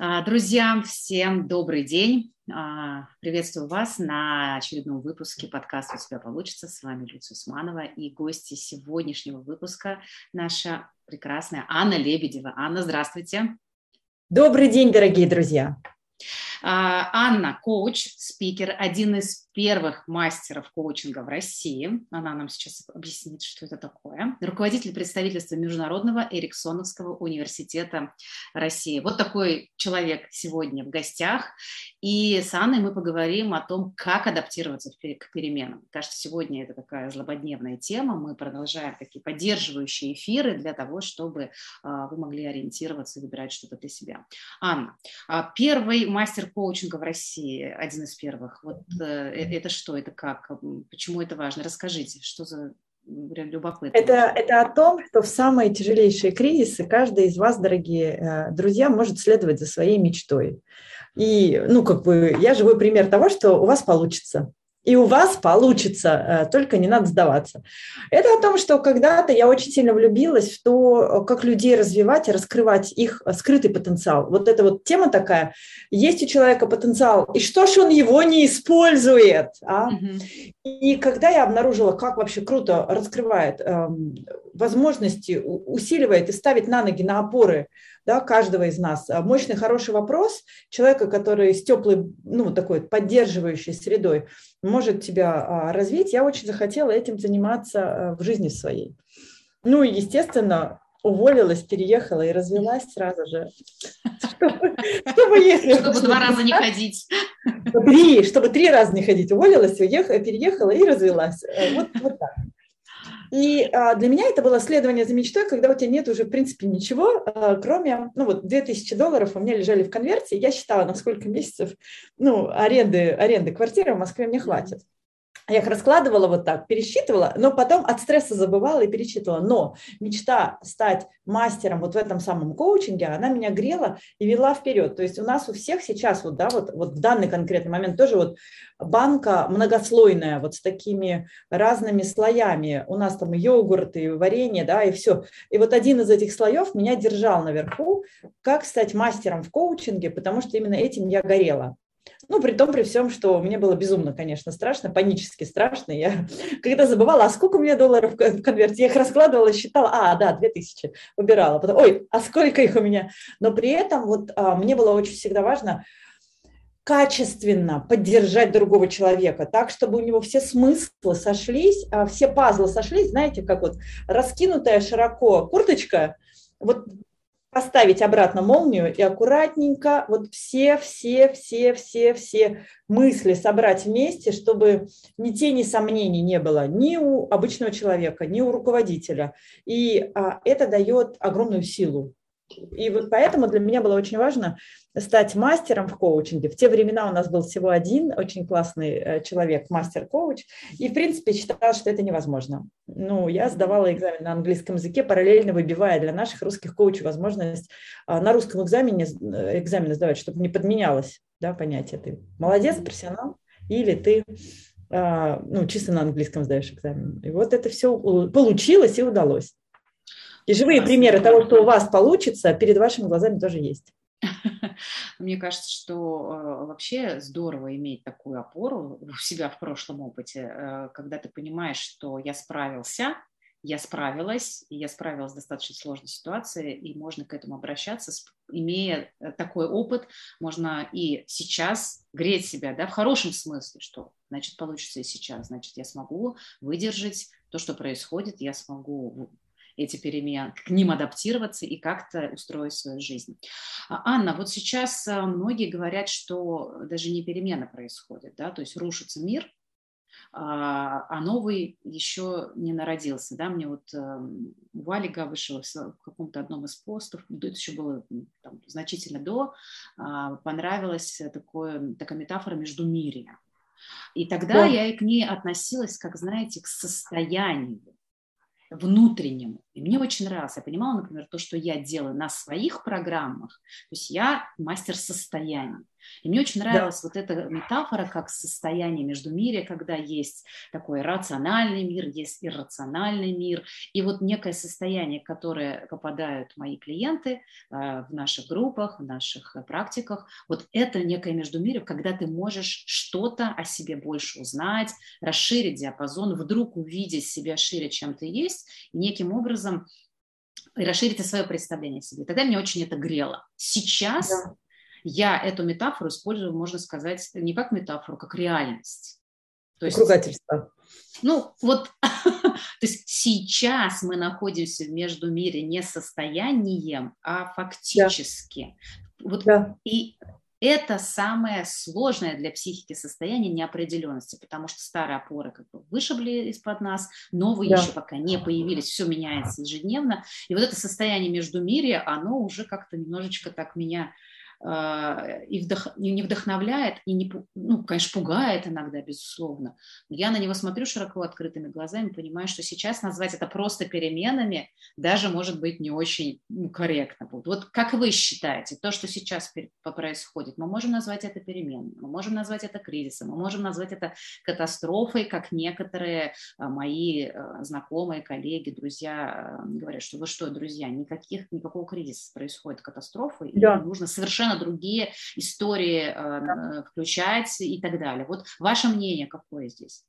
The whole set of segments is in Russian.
А, друзья, всем добрый день. А, приветствую вас на очередном выпуске подкаста «У тебя получится». С вами Люция Усманова и гости сегодняшнего выпуска наша прекрасная Анна Лебедева. Анна, здравствуйте. Добрый день, дорогие друзья. А, Анна, коуч, спикер, один из первых мастеров коучинга в России. Она нам сейчас объяснит, что это такое. Руководитель представительства Международного Эриксоновского университета России. Вот такой человек сегодня в гостях. И с Анной мы поговорим о том, как адаптироваться к переменам. Кажется, сегодня это такая злободневная тема. Мы продолжаем такие поддерживающие эфиры для того, чтобы а, вы могли ориентироваться и выбирать что-то для себя. Анна, а, первый мастер коучинга в России, один из первых. Вот э, это что, это как, почему это важно? Расскажите, что за любопытно. Это, это о том, что в самые тяжелейшие кризисы каждый из вас, дорогие э, друзья, может следовать за своей мечтой. И, ну, как бы, я живой пример того, что у вас получится и у вас получится, э, только не надо сдаваться. Это о том, что когда-то я очень сильно влюбилась в то, как людей развивать и раскрывать их скрытый потенциал. Вот эта вот тема такая. Есть у человека потенциал, и что ж он его не использует? А? Угу. И когда я обнаружила, как вообще круто раскрывает э, возможности, усиливает и ставит на ноги, на опоры да, каждого из нас. А мощный, хороший вопрос человека, который с теплой, ну, такой поддерживающей средой может тебя а, развить. Я очень захотела этим заниматься а, в жизни своей. Ну и, естественно, уволилась, переехала и развелась сразу же. Чтобы, если... Чтобы два раза не ходить. Три, чтобы три раза не ходить. Уволилась, уехала, переехала и развелась. Вот, вот так. И а, для меня это было следование за мечтой, когда у тебя нет уже, в принципе, ничего, а, кроме, ну вот, 2000 долларов у меня лежали в конверте, я считала, на сколько месяцев, ну, аренды, аренды квартиры в Москве мне хватит. Я их раскладывала вот так, пересчитывала, но потом от стресса забывала и пересчитывала. Но мечта стать мастером вот в этом самом коучинге, она меня грела и вела вперед. То есть у нас у всех сейчас вот, да, вот, вот в данный конкретный момент тоже вот банка многослойная, вот с такими разными слоями. У нас там йогурт и варенье, да, и все. И вот один из этих слоев меня держал наверху, как стать мастером в коучинге, потому что именно этим я горела. Ну, при том, при всем, что мне было безумно, конечно, страшно, панически страшно. Я когда забывала, а сколько у меня долларов в конверте, я их раскладывала, считала, а, да, 2000, убирала. Потом, ой, а сколько их у меня? Но при этом вот а, мне было очень всегда важно качественно поддержать другого человека, так, чтобы у него все смыслы сошлись, а все пазлы сошлись, знаете, как вот раскинутая широко курточка, вот поставить обратно молнию и аккуратненько вот все, все, все, все, все мысли собрать вместе, чтобы ни тени сомнений не было ни у обычного человека, ни у руководителя. И а, это дает огромную силу. И вот поэтому для меня было очень важно стать мастером в коучинге. В те времена у нас был всего один очень классный э, человек, мастер-коуч, и, в принципе, считала, что это невозможно. Ну, я сдавала экзамен на английском языке, параллельно выбивая для наших русских коучей возможность а, на русском экзамене э, экзамены сдавать, чтобы не подменялось да, понятие. Ты молодец, профессионал, или ты а, ну, чисто на английском сдаешь экзамен. И вот это все получилось и удалось. И живые примеры того, что у вас получится, перед вашими глазами тоже есть. Мне кажется, что э, вообще здорово иметь такую опору у себя в прошлом опыте, э, когда ты понимаешь, что я справился, я справилась, и я справилась с достаточно сложной ситуацией, и можно к этому обращаться, имея э, такой опыт, можно и сейчас греть себя, да, в хорошем смысле, что значит получится и сейчас, значит я смогу выдержать то, что происходит, я смогу эти перемены, к ним адаптироваться и как-то устроить свою жизнь. А, Анна, вот сейчас а, многие говорят, что даже не перемены происходят, да, то есть рушится мир, а, а новый еще не народился. Да? Мне вот эм, Вали Габышева в каком-то одном из постов, это еще было там, значительно до, понравилась такое, такая метафора между междумирия. И тогда да. я и к ней относилась, как, знаете, к состоянию внутреннему. И мне очень нравилось. Я понимала, например, то, что я делаю на своих программах. То есть я мастер состояния. И мне очень нравилась да. вот эта метафора как состояние между мире, когда есть такой рациональный мир, есть иррациональный мир, и вот некое состояние, которое попадают мои клиенты э, в наших группах, в наших практиках, вот это некое между миром, когда ты можешь что-то о себе больше узнать, расширить диапазон, вдруг увидеть себя шире, чем ты есть, и неким образом и расширите свое представление о себе. Тогда меня очень это грело. Сейчас да. Я эту метафору использую, можно сказать, не как метафору, как реальность. То есть, Ругательство. Ну, вот, то есть сейчас мы находимся между мире не состоянием, а фактически. Да. Вот, да. И это самое сложное для психики состояние неопределенности, потому что старые опоры как бы вышибли из-под нас, новые да. еще пока не появились, все меняется ежедневно. И вот это состояние между мире, оно уже как-то немножечко так меня и вдох, не вдохновляет, и, не, ну, конечно, пугает иногда, безусловно. Но я на него смотрю широко открытыми глазами, понимаю, что сейчас назвать это просто переменами даже может быть не очень ну, корректно. Будет. Вот как вы считаете, то, что сейчас происходит, мы можем назвать это переменами, мы можем назвать это кризисом, мы можем назвать это катастрофой, как некоторые а, мои а, знакомые, коллеги, друзья говорят, что вы что, друзья, никаких, никакого кризиса происходит катастрофы, да. и нужно совершенно совершенно другие истории э, включать и так далее. Вот ваше мнение какое здесь?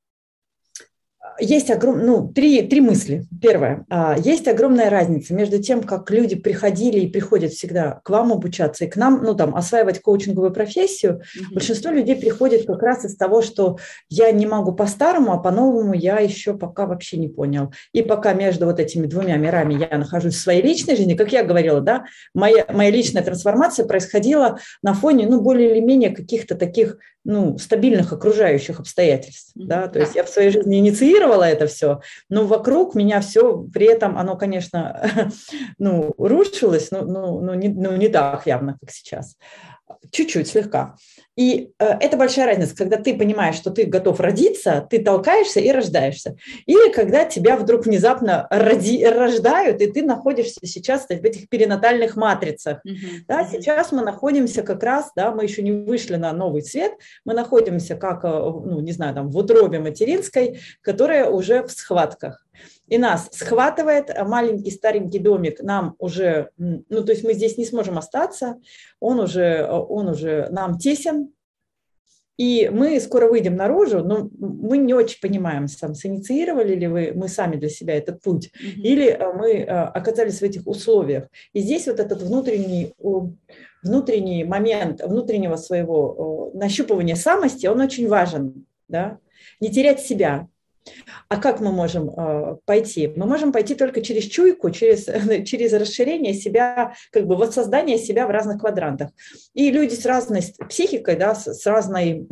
Есть огром... ну, три, три мысли. Первое. А, есть огромная разница между тем, как люди приходили и приходят всегда к вам обучаться и к нам, ну, там, осваивать коучинговую профессию. Mm-hmm. Большинство людей приходит как раз из того, что я не могу по-старому, а по-новому я еще пока вообще не понял. И пока между вот этими двумя мирами я нахожусь в своей личной жизни, как я говорила, да, моя, моя личная трансформация происходила на фоне, ну, более или менее каких-то таких ну, стабильных окружающих обстоятельств. Да? То есть я в своей жизни инициировала это все, но вокруг меня все, при этом оно, конечно, ну, рушилось, но, но, но, не, но не так явно, как сейчас. Чуть-чуть, слегка. И э, это большая разница, когда ты понимаешь, что ты готов родиться, ты толкаешься и рождаешься. Или когда тебя вдруг внезапно роди, рождают, и ты находишься сейчас в этих перинатальных матрицах. Mm-hmm. Да, сейчас мы находимся как раз, да, мы еще не вышли на новый цвет, мы находимся как, э, ну, не знаю, там, в утробе материнской, которая уже в схватках. И нас схватывает маленький старенький домик, нам уже, ну то есть мы здесь не сможем остаться, он уже, он уже нам тесен, и мы скоро выйдем наружу, но мы не очень понимаем, сам, синициировали ли вы, мы сами для себя этот путь, mm-hmm. или э, мы э, оказались в этих условиях. И здесь вот этот внутренний, внутренний момент внутреннего своего нащупывания самости, он очень важен. Да? Не терять себя, а как мы можем э, пойти? Мы можем пойти только через чуйку, через, через расширение себя, как бы воссоздание себя в разных квадрантах. И люди с разной психикой, да, с, с разной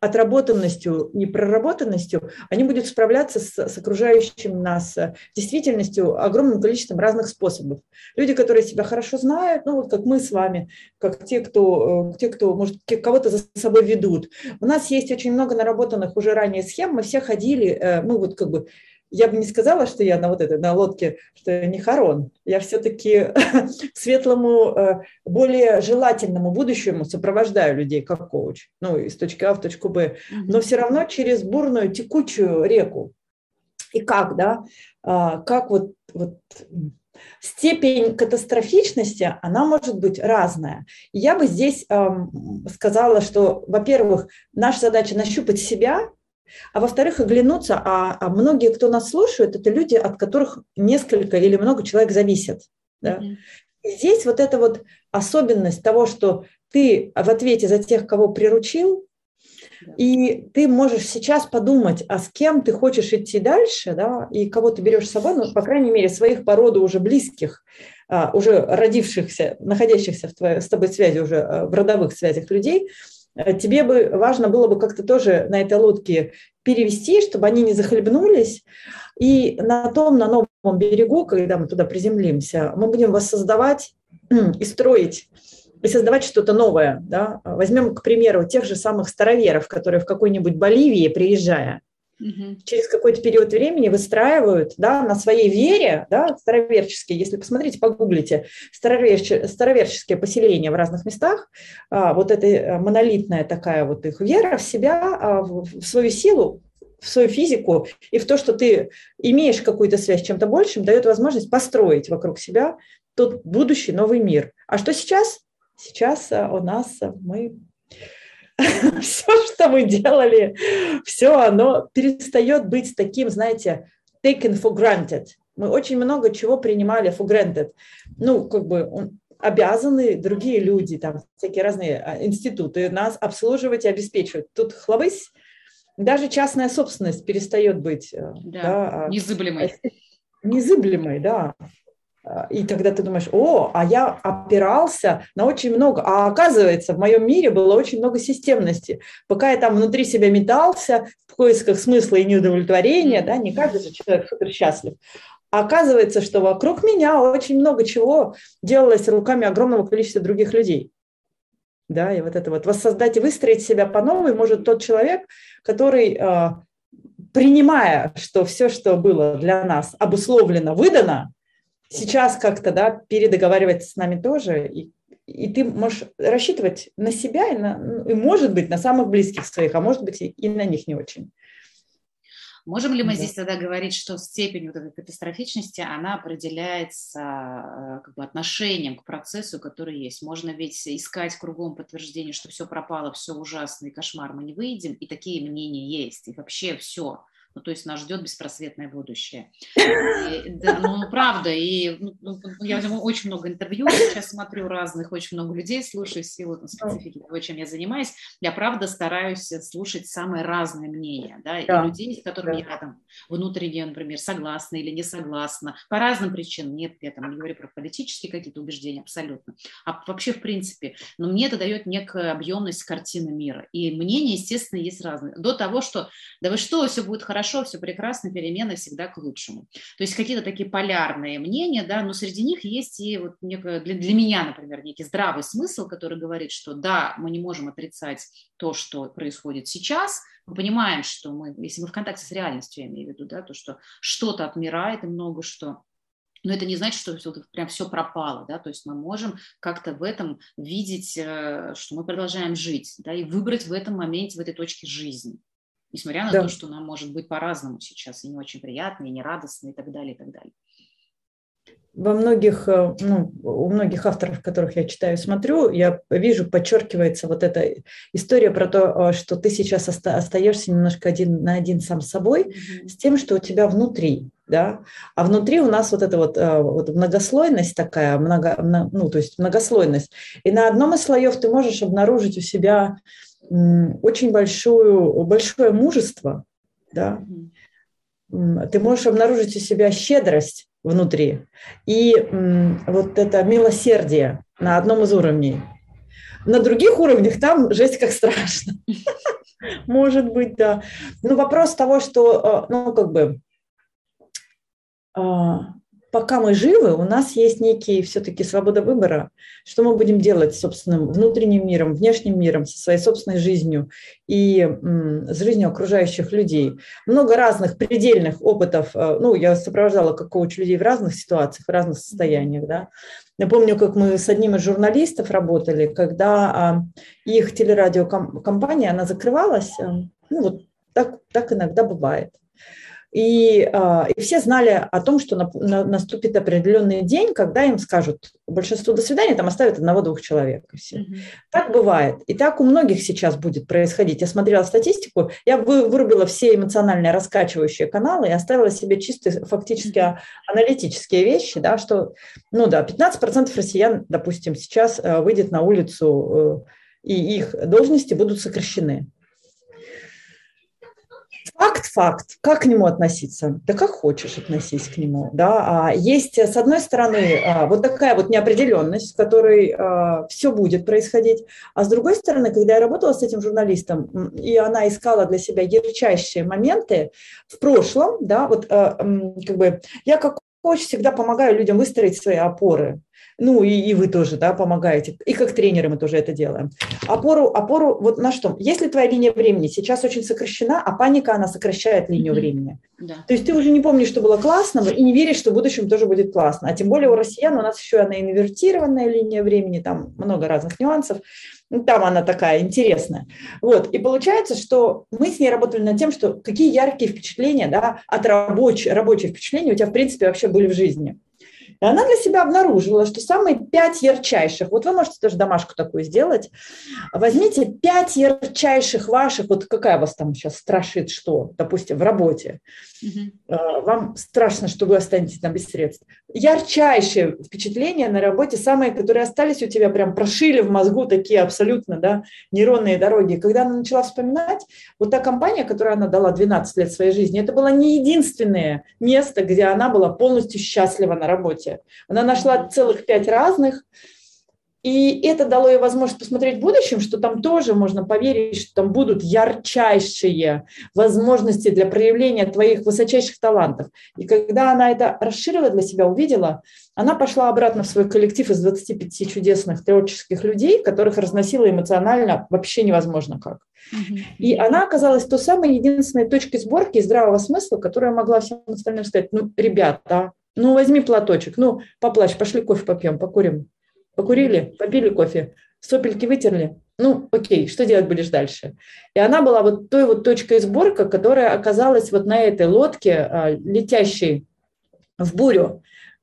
отработанностью и проработанностью, они будут справляться с, с окружающим нас действительностью огромным количеством разных способов. Люди, которые себя хорошо знают, ну вот как мы с вами, как те, кто, э, те, кто может, кого-то за собой ведут. У нас есть очень много наработанных уже ранее схем, мы все ходили, э, мы вот как бы я бы не сказала, что я на вот этой, на лодке, что я не хорон. Я все-таки к светлому, э, более желательному будущему сопровождаю людей как коуч. Ну, из точки А в точку Б. Но все равно через бурную текучую реку. И как, да? А, как вот, вот степень катастрофичности, она может быть разная. И я бы здесь эм, сказала, что, во-первых, наша задача нащупать себя, а во-вторых, оглянуться, а, а многие, кто нас слушают, это люди, от которых несколько или много человек зависят. Да? Mm-hmm. И здесь вот эта вот особенность того, что ты в ответе за тех, кого приручил, и ты можешь сейчас подумать, а с кем ты хочешь идти дальше, да, и кого ты берешь с собой, ну, по крайней мере, своих породу уже близких, а, уже родившихся, находящихся в твоей, с тобой связи, уже а, в родовых связях людей, тебе бы важно было бы как-то тоже на этой лодке перевести, чтобы они не захлебнулись. И на том, на новом берегу, когда мы туда приземлимся, мы будем воссоздавать и строить и создавать что-то новое. Да? Возьмем, к примеру, тех же самых староверов, которые в какой-нибудь Боливии, приезжая, угу. через какой-то период времени выстраивают да, на своей вере, да, староверческие, если посмотрите, погуглите, староверческие, староверческие поселения в разных местах, а, вот эта э, монолитная такая вот их вера в себя, а, в свою силу, в свою физику и в то, что ты имеешь какую-то связь с чем-то большим, дает возможность построить вокруг себя тот будущий новый мир. А что сейчас? Сейчас а, у нас мы все, что мы делали, все оно перестает быть таким, знаете, taken for granted. Мы очень много чего принимали for granted. Ну, как бы обязаны другие люди, там всякие разные а, институты нас обслуживать и обеспечивать. Тут хлобысь, даже частная собственность перестает быть э, да, да, а, незыблемой. Незыблемой, да. А, и тогда ты думаешь, о, а я опирался на очень много, а оказывается, в моем мире было очень много системности. Пока я там внутри себя метался в поисках смысла и неудовлетворения, да, не каждый же человек супер счастлив. Оказывается, что вокруг меня очень много чего делалось руками огромного количества других людей. Да, и вот это вот воссоздать и выстроить себя по новой может тот человек, который, а, принимая, что все, что было для нас обусловлено, выдано, сейчас как-то, да, передоговаривается с нами тоже, и, и ты можешь рассчитывать на себя и, на, и, может быть, на самых близких своих, а может быть, и, и на них не очень. Можем ли мы да. здесь тогда говорить, что степень вот этой катастрофичности, она определяется э, как бы, отношением к процессу, который есть? Можно ведь искать кругом подтверждение, что все пропало, все ужасно и кошмар, мы не выйдем, и такие мнения есть, и вообще все ну, то есть нас ждет беспросветное будущее. И, да, ну, правда, и ну, ну я очень много интервью сейчас смотрю разных, очень много людей слушаю в силу специфики того, чем я занимаюсь. Я, правда, стараюсь слушать самые разные мнения, да, да. и людей, с которыми да. я там внутренне, например, согласна или не согласна, по разным причинам. Нет, я там не говорю про политические какие-то убеждения, абсолютно. А вообще, в принципе, но мне это дает некую объемность картины мира. И мнения, естественно, есть разные. До того, что, да вы что, все будет хорошо, хорошо, все прекрасно, перемены всегда к лучшему. То есть какие-то такие полярные мнения, да, но среди них есть и вот некое, для, для меня, например, некий здравый смысл, который говорит, что да, мы не можем отрицать то, что происходит сейчас, мы понимаем, что мы, если мы в контакте с реальностью, я имею в виду, да, то, что что-то отмирает и много что. Но это не значит, что все, прям все пропало, да, то есть мы можем как-то в этом видеть, э, что мы продолжаем жить, да, и выбрать в этом моменте, в этой точке жизни несмотря на да. то, что нам может быть по-разному сейчас, и не очень приятно, и не радостно, и так далее, и так далее. Во многих, э, ну, у многих авторов, которых я читаю и смотрю, я вижу, подчеркивается вот эта история про то, э, что ты сейчас остаешься немножко один на один сам с собой, mm-hmm. с тем, что у тебя внутри, да, а внутри у нас вот эта вот, э, вот многослойность такая, много, ну, то есть многослойность, и на одном из слоев ты можешь обнаружить у себя очень большую, большое мужество, да, ты можешь обнаружить у себя щедрость внутри и вот это милосердие на одном из уровней. На других уровнях там жесть как страшно. Может быть, да. Но вопрос того, что, э, ну, как бы, а, пока мы живы, у нас есть некий все-таки свобода выбора, что мы будем делать с собственным внутренним миром, внешним миром, со своей собственной жизнью и с жизнью окружающих людей. Много разных предельных опытов. Э, ну, я сопровождала как коуч людей в разных ситуациях, в разных состояниях, да. Я помню, как мы с одним из журналистов работали, когда а, их телерадиокомпания, она закрывалась, э, ну, вот так, так иногда бывает. И, а, и все знали о том, что на, на, наступит определенный день, когда им скажут большинство до свидания, там оставят одного-двух человек. И все. Mm-hmm. Так бывает. И так у многих сейчас будет происходить. Я смотрела статистику, я вы, вырубила все эмоционально раскачивающие каналы и оставила себе чисто фактически mm-hmm. аналитические вещи, да, что, ну да, 15% россиян, допустим, сейчас э, выйдет на улицу, э, и их должности будут сокращены. Факт, факт. Как к нему относиться? Да как хочешь относись к нему. Да? А есть, с одной стороны, а, вот такая вот неопределенность, в которой а, все будет происходить. А с другой стороны, когда я работала с этим журналистом, и она искала для себя ярчайшие моменты в прошлом, да, вот а, как бы я как коуч всегда помогаю людям выстроить свои опоры. Ну и, и вы тоже, да, помогаете, и как тренеры мы тоже это делаем. Опору, опору вот на что? Если твоя линия времени сейчас очень сокращена, а паника, она сокращает линию mm-hmm. времени. Да. То есть ты уже не помнишь, что было классного, и не веришь, что в будущем тоже будет классно. А тем более у россиян у нас еще она инвертированная линия времени, там много разных нюансов. Ну, там она такая интересная. Вот. И получается, что мы с ней работали над тем, что какие яркие впечатления да, от рабочих, рабочие впечатления у тебя, в принципе, вообще были в жизни. И она для себя обнаружила, что самые пять ярчайших, вот вы можете тоже домашку такую сделать, возьмите пять ярчайших ваших, вот какая вас там сейчас страшит что, допустим, в работе, угу. вам страшно, что вы останетесь там без средств. Ярчайшие впечатления на работе, самые, которые остались у тебя, прям прошили в мозгу такие абсолютно, да, нейронные дороги. Когда она начала вспоминать, вот та компания, которую она дала 12 лет своей жизни, это было не единственное место, где она была полностью счастлива на работе работе. Она нашла целых пять разных, и это дало ей возможность посмотреть в будущем, что там тоже можно поверить, что там будут ярчайшие возможности для проявления твоих высочайших талантов. И когда она это расширила для себя, увидела, она пошла обратно в свой коллектив из 25 чудесных творческих людей, которых разносила эмоционально вообще невозможно как. И она оказалась той самой единственной точкой сборки здравого смысла, которая могла всем остальным сказать, ну, ребята, ну, возьми платочек, ну, поплачь, пошли кофе попьем, покурим. Покурили, попили кофе, сопельки вытерли. Ну, окей, что делать будешь дальше? И она была вот той вот точкой сборка, которая оказалась вот на этой лодке, а, летящей в бурю,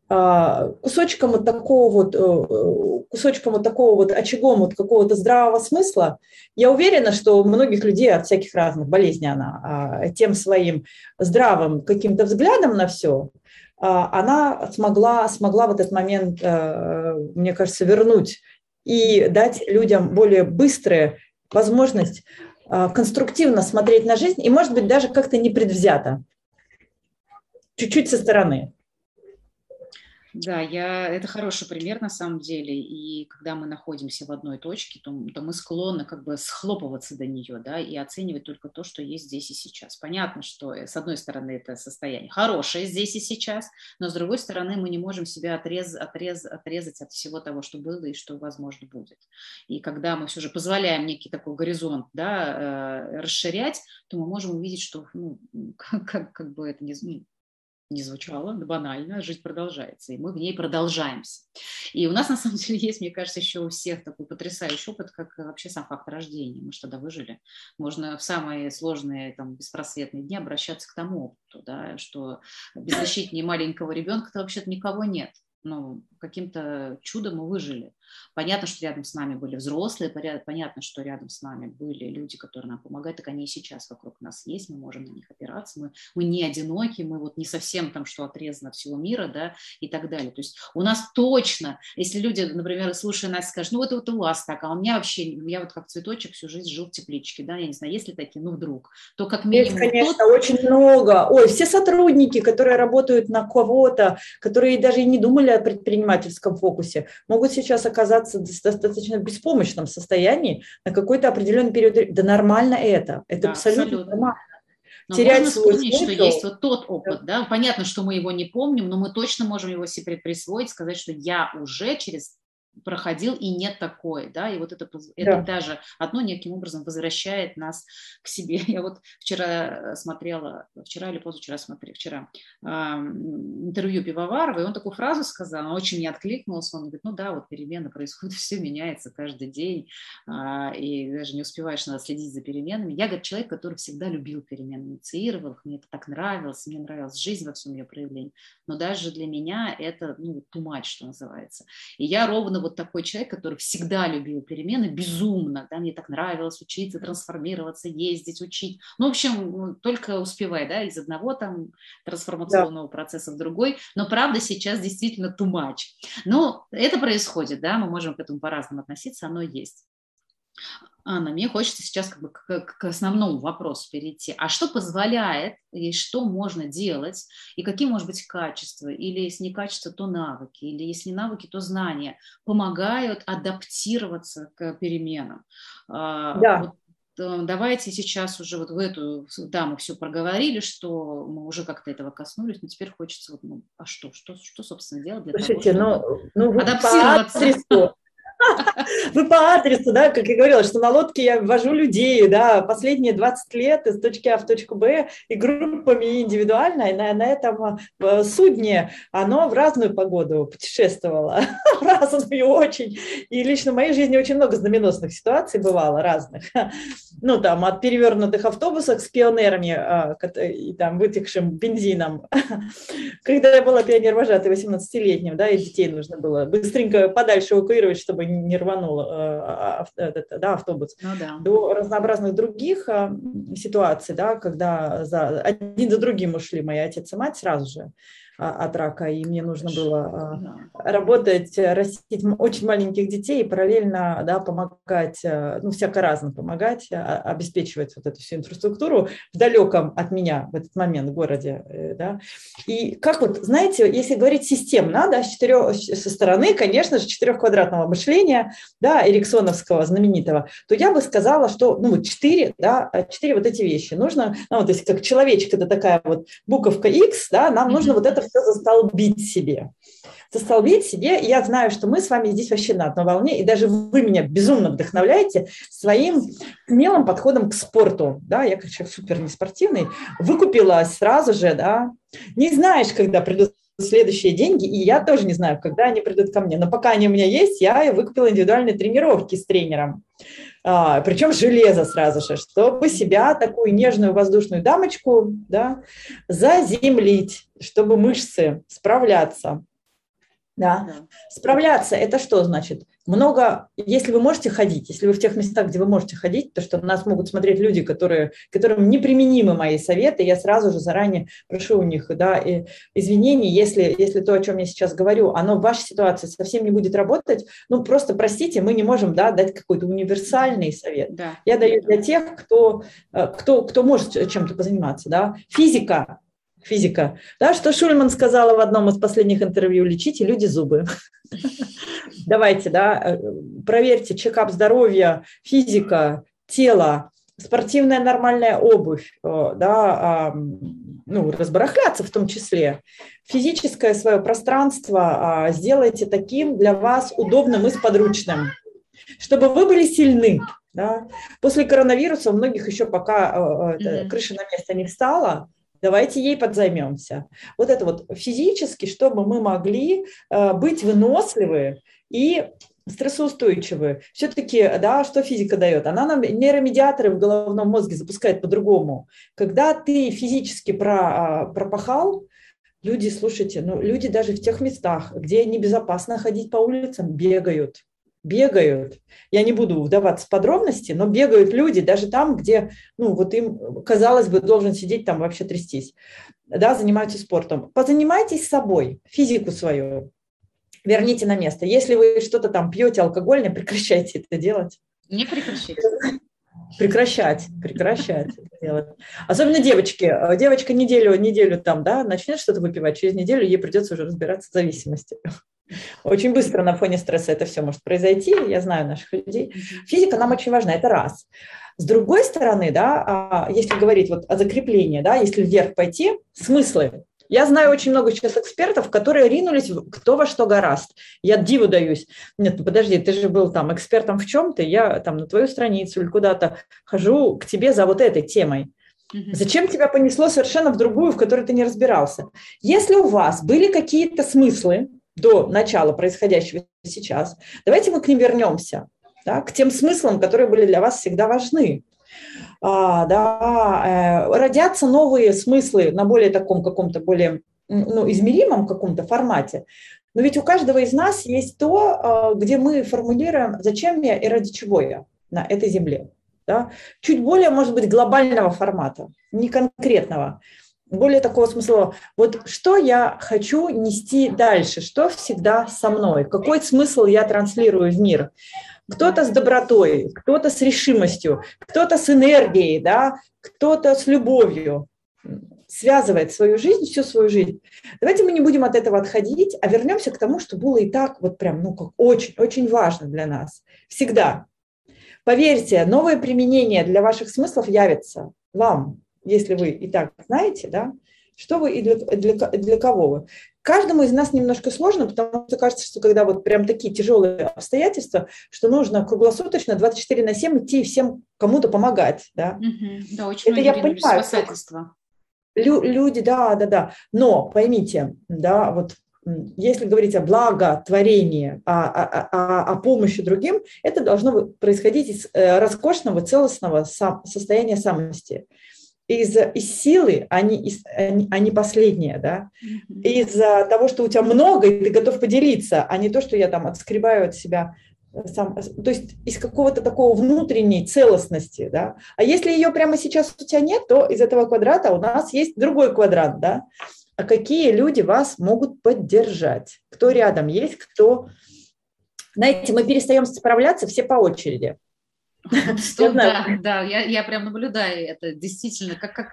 а, кусочком вот такого вот, э, кусочком вот такого вот очагом вот какого-то здравого смысла, я уверена, что многих людей от всяких разных болезней она а, тем своим здравым каким-то взглядом на все, она смогла, смогла в этот момент, э, мне кажется, вернуть и дать людям более быструю возможность а, конструктивно смотреть на жизнь и, может быть, даже как-то непредвзято, чуть-чуть со стороны. Да, я, это хороший пример на самом деле, и когда мы находимся в одной точке, то, то мы склонны как бы схлопываться до нее, да, и оценивать только то, что есть здесь и сейчас. Понятно, что э, с одной стороны это состояние хорошее здесь и сейчас, но с другой стороны мы не можем себя отрез, отрез, отрезать от всего того, что было и что, возможно, будет. И когда мы все же позволяем некий такой горизонт, да, э, расширять, то мы можем увидеть, что, ну, как, как, бы это не, не звучало, банально, жизнь продолжается, и мы в ней продолжаемся. И у нас, на самом деле, есть, мне кажется, еще у всех такой потрясающий опыт, как вообще сам факт рождения. Мы же тогда выжили. Можно в самые сложные, там, беспросветные дни обращаться к тому опыту, да, что беззащитнее маленького ребенка-то вообще-то никого нет ну, каким-то чудом мы выжили. Понятно, что рядом с нами были взрослые, понятно, что рядом с нами были люди, которые нам помогают, так они и сейчас вокруг нас есть, мы можем на них опираться, мы, мы не одиноки, мы вот не совсем там, что отрезаны от всего мира, да, и так далее. То есть у нас точно, если люди, например, слушая нас, скажут, ну, это вот у вас так, а у меня вообще, я вот как цветочек всю жизнь жил в тепличке, да, я не знаю, есть ли такие, ну, вдруг, то как минимум... Есть, конечно, тот... очень много. Ой, все сотрудники, которые работают на кого-то, которые даже и не думали о предпринимательском фокусе, могут сейчас оказаться в достаточно беспомощном состоянии на какой-то определенный период. Да нормально это. Это да, абсолютно, абсолютно нормально. Но терять можно вспомнить, смысл. что есть вот тот опыт, да. да, понятно, что мы его не помним, но мы точно можем его себе присвоить, сказать, что я уже через проходил и нет такой, да, и вот это, это да. даже одно неким образом возвращает нас к себе. Я вот вчера смотрела, вчера или позавчера смотрела, вчера э, интервью Пивоварова, и он такую фразу сказал, он очень не откликнулся, он говорит, ну да, вот перемены происходят, все меняется каждый день, э, и даже не успеваешь надо следить за переменами. Я, говорит, человек, который всегда любил перемены, инициировал их, мне это так нравилось, мне нравилась жизнь во всем ее проявлении, но даже для меня это, ну, too much, что называется. И я ровно вот такой человек, который всегда любил перемены, безумно, да, мне так нравилось учиться, трансформироваться, ездить, учить. Ну, в общем, только успевай, да, из одного там трансформационного да. процесса в другой, но правда сейчас действительно too much. Но это происходит, да, мы можем к этому по-разному относиться, оно есть. Анна, мне хочется сейчас как бы к, к основному вопросу перейти. А что позволяет и что можно делать, и какие, может быть, качества, или если не качества, то навыки, или если не навыки, то знания, помогают адаптироваться к переменам? А, да. Вот э, давайте сейчас уже вот в эту, да, мы все проговорили, что мы уже как-то этого коснулись, но теперь хочется вот, ну, а что, что, что собственно, делать для Слушайте, того, чтобы ну, ну, адаптироваться? Вы по адресу, да, как я говорила, что на лодке я вожу людей, да, последние 20 лет из точки А в точку Б и группами, индивидуально, и на, на этом э, судне оно в разную погоду путешествовало, разную очень. И лично в моей жизни очень много знаменосных ситуаций бывало, разных. Ну, там, от перевернутых автобусов с пионерами а, и там вытекшим бензином. Когда я была пионер-вожатой 18-летним, да, и детей нужно было быстренько подальше эвакуировать, чтобы не рванул э, этот, да, автобус, ну, да. до разнообразных других э, ситуаций, да, когда за, один за другим ушли мои отец и мать сразу же. А, от рака, и мне нужно было а, работать, растить очень маленьких детей и параллельно да, помогать, э, ну, всяко разно помогать, а, обеспечивать вот эту всю инфраструктуру в далеком от меня в этот момент городе. Э, да. И как вот, знаете, если говорить системно, да, с четырех, со стороны, конечно же, четырехквадратного мышления, да, эриксоновского знаменитого, то я бы сказала, что, ну, четыре, да, четыре вот эти вещи. Нужно, ну, вот если как человечек, это такая вот буковка X, да, нам нужно вот это все застолбить себе. Застолбить себе, я знаю, что мы с вами здесь вообще на одной волне, и даже вы меня безумно вдохновляете своим смелым подходом к спорту. Да, я как человек супер неспортивный, выкупилась сразу же, да, не знаешь, когда придут следующие деньги, и я тоже не знаю, когда они придут ко мне. Но пока они у меня есть, я выкупила индивидуальные тренировки с тренером. А, причем железо сразу же, чтобы себя, такую нежную воздушную дамочку, да, заземлить, чтобы мышцы справляться. Да. Справляться – это что значит? Много, если вы можете ходить, если вы в тех местах, где вы можете ходить, то что нас могут смотреть люди, которые, которым неприменимы мои советы, я сразу же заранее прошу у них да, и извинений, если, если то, о чем я сейчас говорю, оно в вашей ситуации совсем не будет работать, ну просто простите, мы не можем да, дать какой-то универсальный совет. Да. Я даю для тех, кто, э, кто, кто может чем-то позаниматься. Да. Физика, физика. Да, что Шульман сказала в одном из последних интервью, лечите люди зубы. Давайте, да, э, проверьте чекап здоровья, физика, тело, спортивная нормальная обувь, э, да, ну, разбарахляться в том числе. Физическое свое пространство а, сделайте таким для вас удобным и сподручным, чтобы вы были сильны. Да. После коронавируса у многих еще пока mm-hmm. крыша на место не встала, давайте ей подзаймемся. Вот это вот физически, чтобы мы могли э, быть выносливы и стрессоустойчивы. Все-таки, да, что физика дает? Она нам нейромедиаторы в головном мозге запускает по-другому. Когда ты физически про, а, пропахал, люди, слушайте, ну, люди даже в тех местах, где небезопасно ходить по улицам, бегают бегают, я не буду вдаваться в подробности, но бегают люди даже там, где, ну, вот им, казалось бы, должен сидеть там вообще трястись, да, занимаются спортом. Позанимайтесь собой, физику свою, верните на место. Если вы что-то там пьете алкогольное, прекращайте это делать. Не прекращайте. Прекращать, прекращать это делать. Особенно девочки. Девочка неделю, неделю там, да, начнет что-то выпивать, через неделю ей придется уже разбираться с зависимостью. Очень быстро на фоне стресса это все может произойти, я знаю наших людей. Физика нам очень важна, это раз. С другой стороны, да, а, если говорить вот о закреплении, да, если вверх пойти, смыслы. Я знаю очень много сейчас экспертов, которые ринулись кто во что гораст. Я диву даюсь. Нет, ну подожди, ты же был там экспертом в чем-то, я там на твою страницу или куда-то хожу к тебе за вот этой темой. Зачем тебя понесло совершенно в другую, в которой ты не разбирался? Если у вас были какие-то смыслы, до начала происходящего сейчас, давайте мы к ним вернемся, да, к тем смыслам, которые были для вас всегда важны. А, да, э, родятся новые смыслы на более таком каком-то более ну, измеримом каком-то формате. Но ведь у каждого из нас есть то, э, где мы формулируем, зачем я и ради чего я на этой земле. Да? Чуть более, может быть, глобального формата, не конкретного более такого смысла, вот что я хочу нести дальше, что всегда со мной, какой смысл я транслирую в мир. Кто-то с добротой, кто-то с решимостью, кто-то с энергией, да, кто-то с любовью связывает свою жизнь, всю свою жизнь. Давайте мы не будем от этого отходить, а вернемся к тому, что было и так вот прям, ну, как очень, очень важно для нас. Всегда. Поверьте, новое применение для ваших смыслов явится вам, если вы и так знаете, да, что вы и для, для, для кого вы. Каждому из нас немножко сложно, потому что кажется, что когда вот прям такие тяжелые обстоятельства, что нужно круглосуточно 24 на 7 идти и всем кому-то помогать. Да, угу. да очень Это я понимаю. Лю, люди, да, да, да. Но поймите, да, вот если говорить о благотворении, о, о, о, о помощи другим, это должно происходить из э, роскошного, целостного состояния самости из, из силы, а не, из, а не, не последнее, да, из-за того, что у тебя много, и ты готов поделиться, а не то, что я там отскребаю от себя сам, то есть из какого-то такого внутренней целостности, да. А если ее прямо сейчас у тебя нет, то из этого квадрата у нас есть другой квадрат, да. А какие люди вас могут поддержать? Кто рядом есть, кто... Знаете, мы перестаем справляться все по очереди. Что, да, да, я, я прям наблюдаю это действительно, как, как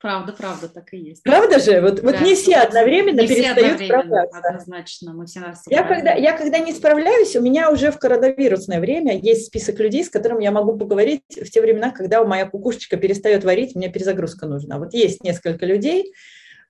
правда, правда, так и есть. Правда же? Вот, да, вот не все одновременно не перестают все одновременно, справляться. Однозначно, мы все нас я когда, я когда не справляюсь, у меня уже в коронавирусное время есть список людей, с которыми я могу поговорить в те времена, когда моя кукушечка перестает варить, мне перезагрузка нужна. Вот есть несколько людей,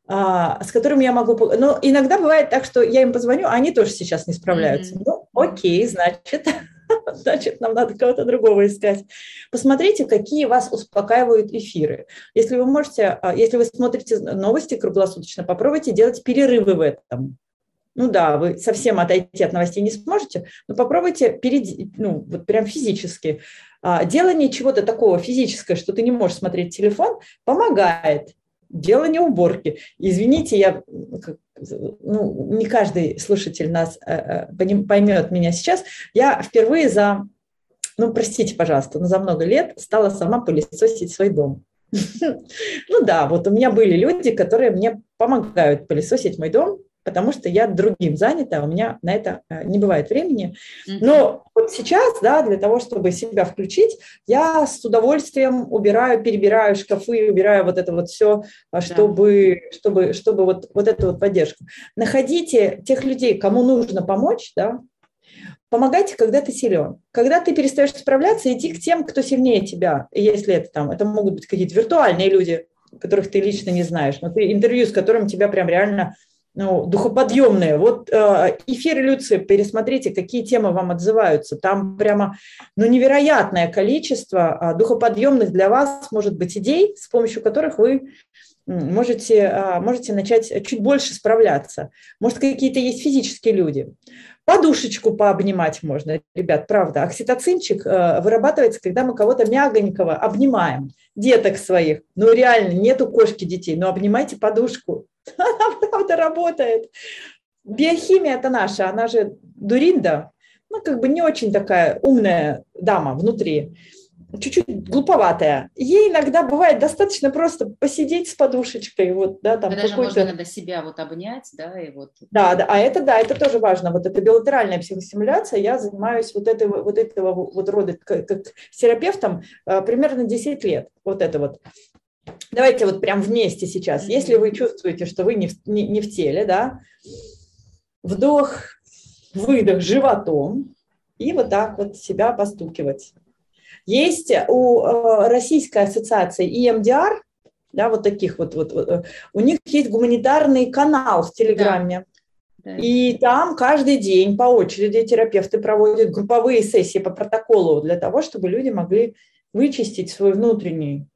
а, с которыми я могу... Но иногда бывает так, что я им позвоню, а они тоже сейчас не справляются. Mm-hmm. Ну, окей, значит, значит, нам надо кого-то другого искать. Посмотрите, какие вас успокаивают эфиры. Если вы можете, а, если вы смотрите новости круглосуточно, попробуйте делать перерывы в этом. Ну да, вы совсем отойти от новостей не сможете, но попробуйте перед, ну, вот прям физически. А, делание чего-то такого физического, что ты не можешь смотреть телефон, помогает делание уборки. Извините, я, ну, не каждый слушатель нас э, э, поймет меня сейчас. Я впервые за, ну, простите, пожалуйста, но за много лет стала сама пылесосить свой дом. Ну да, вот у меня были люди, которые мне помогают пылесосить мой дом, потому что я другим занята, у меня на это э, не бывает времени. Но вот сейчас, да, для того, чтобы себя включить, я с удовольствием убираю, перебираю шкафы, убираю вот это вот все, а, чтобы, да. чтобы, чтобы вот, вот эту вот поддержку. Находите тех людей, кому нужно помочь, да, помогайте, когда ты силен. Когда ты перестаешь справляться, иди к тем, кто сильнее тебя. Если это там, это могут быть какие-то виртуальные люди, которых ты лично не знаешь, но ты интервью, с которым тебя прям реально ну, духоподъемные. Вот э, эфир Люции, пересмотрите, какие темы вам отзываются. Там прямо ну, невероятное количество э, духоподъемных для вас, может быть, идей, с помощью которых вы можете, э, можете начать чуть больше справляться. Может, какие-то есть физические люди. Подушечку пообнимать можно, ребят, правда. Окситоцинчик э, вырабатывается, когда мы кого-то мягонького обнимаем, деток своих. Ну, реально, нету кошки детей, но обнимайте подушку. Она правда работает. Биохимия это наша, она же Дуринда, ну, как бы не очень такая умная дама внутри, чуть-чуть глуповатая. Ей иногда бывает достаточно просто посидеть с подушечкой, вот, да, там Даже можно иногда себя вот обнять, да, и вот. Да, да, а это, да, это тоже важно. Вот эта билатеральная психостимуляция, я занимаюсь вот этого, вот этого вот рода, как, как с терапевтом а, примерно 10 лет, вот это вот. Давайте вот прям вместе сейчас. Если вы чувствуете, что вы не в, не, не в теле, да, вдох, выдох животом и вот так вот себя постукивать. Есть у э, Российской ассоциации EMDR, да, вот таких вот, вот, вот, у них есть гуманитарный канал в Телеграме. Да. И там каждый день по очереди терапевты проводят групповые сессии по протоколу для того, чтобы люди могли вычистить свой внутренний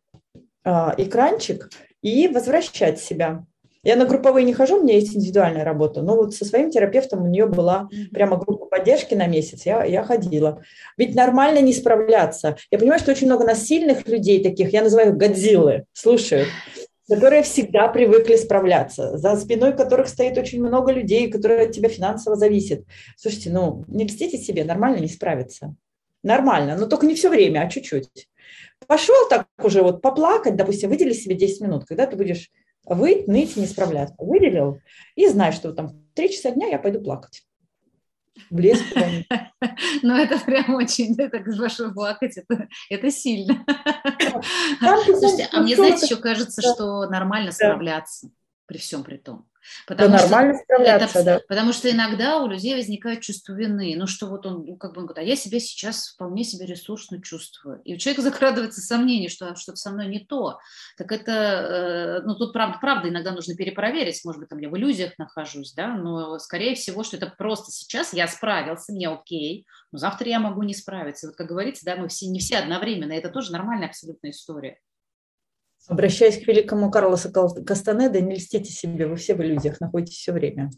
экранчик и возвращать себя. Я на групповые не хожу, у меня есть индивидуальная работа, но вот со своим терапевтом у нее была прямо группа поддержки на месяц, я, я ходила. Ведь нормально не справляться. Я понимаю, что очень много насильных людей таких, я называю их годзиллы, слушают, которые всегда привыкли справляться, за спиной которых стоит очень много людей, которые от тебя финансово зависят. Слушайте, ну не льстите себе, нормально не справиться. Нормально, но только не все время, а чуть-чуть. Пошел так уже вот поплакать, допустим, выдели себе 10 минут, когда ты будешь выть, ныть не справляться. Выделил и знаешь, что там в 3 часа дня я пойду плакать. В лес Ну, это прям очень, это большой плакать, это, это сильно. Слушайте, а мне, знаете, еще кажется, что нормально справляться при всем при том. Потому, да, нормально что справляться, это, да. потому что иногда у людей возникает чувство вины. Ну, что вот он, ну, как бы он говорит, а я себя сейчас вполне себе ресурсно чувствую. И у человека закрадывается сомнение, что что-то со мной не то. Так это, э, ну, тут правда, правда иногда нужно перепроверить, может быть, там я в иллюзиях нахожусь, да, но скорее всего, что это просто сейчас я справился, мне окей, но завтра я могу не справиться. Вот, как говорится, да, мы все, не все одновременно, это тоже нормальная абсолютная история. Обращаясь к великому Карлосу Кастанеда, не льстите себе, вы все в иллюзиях находитесь все время.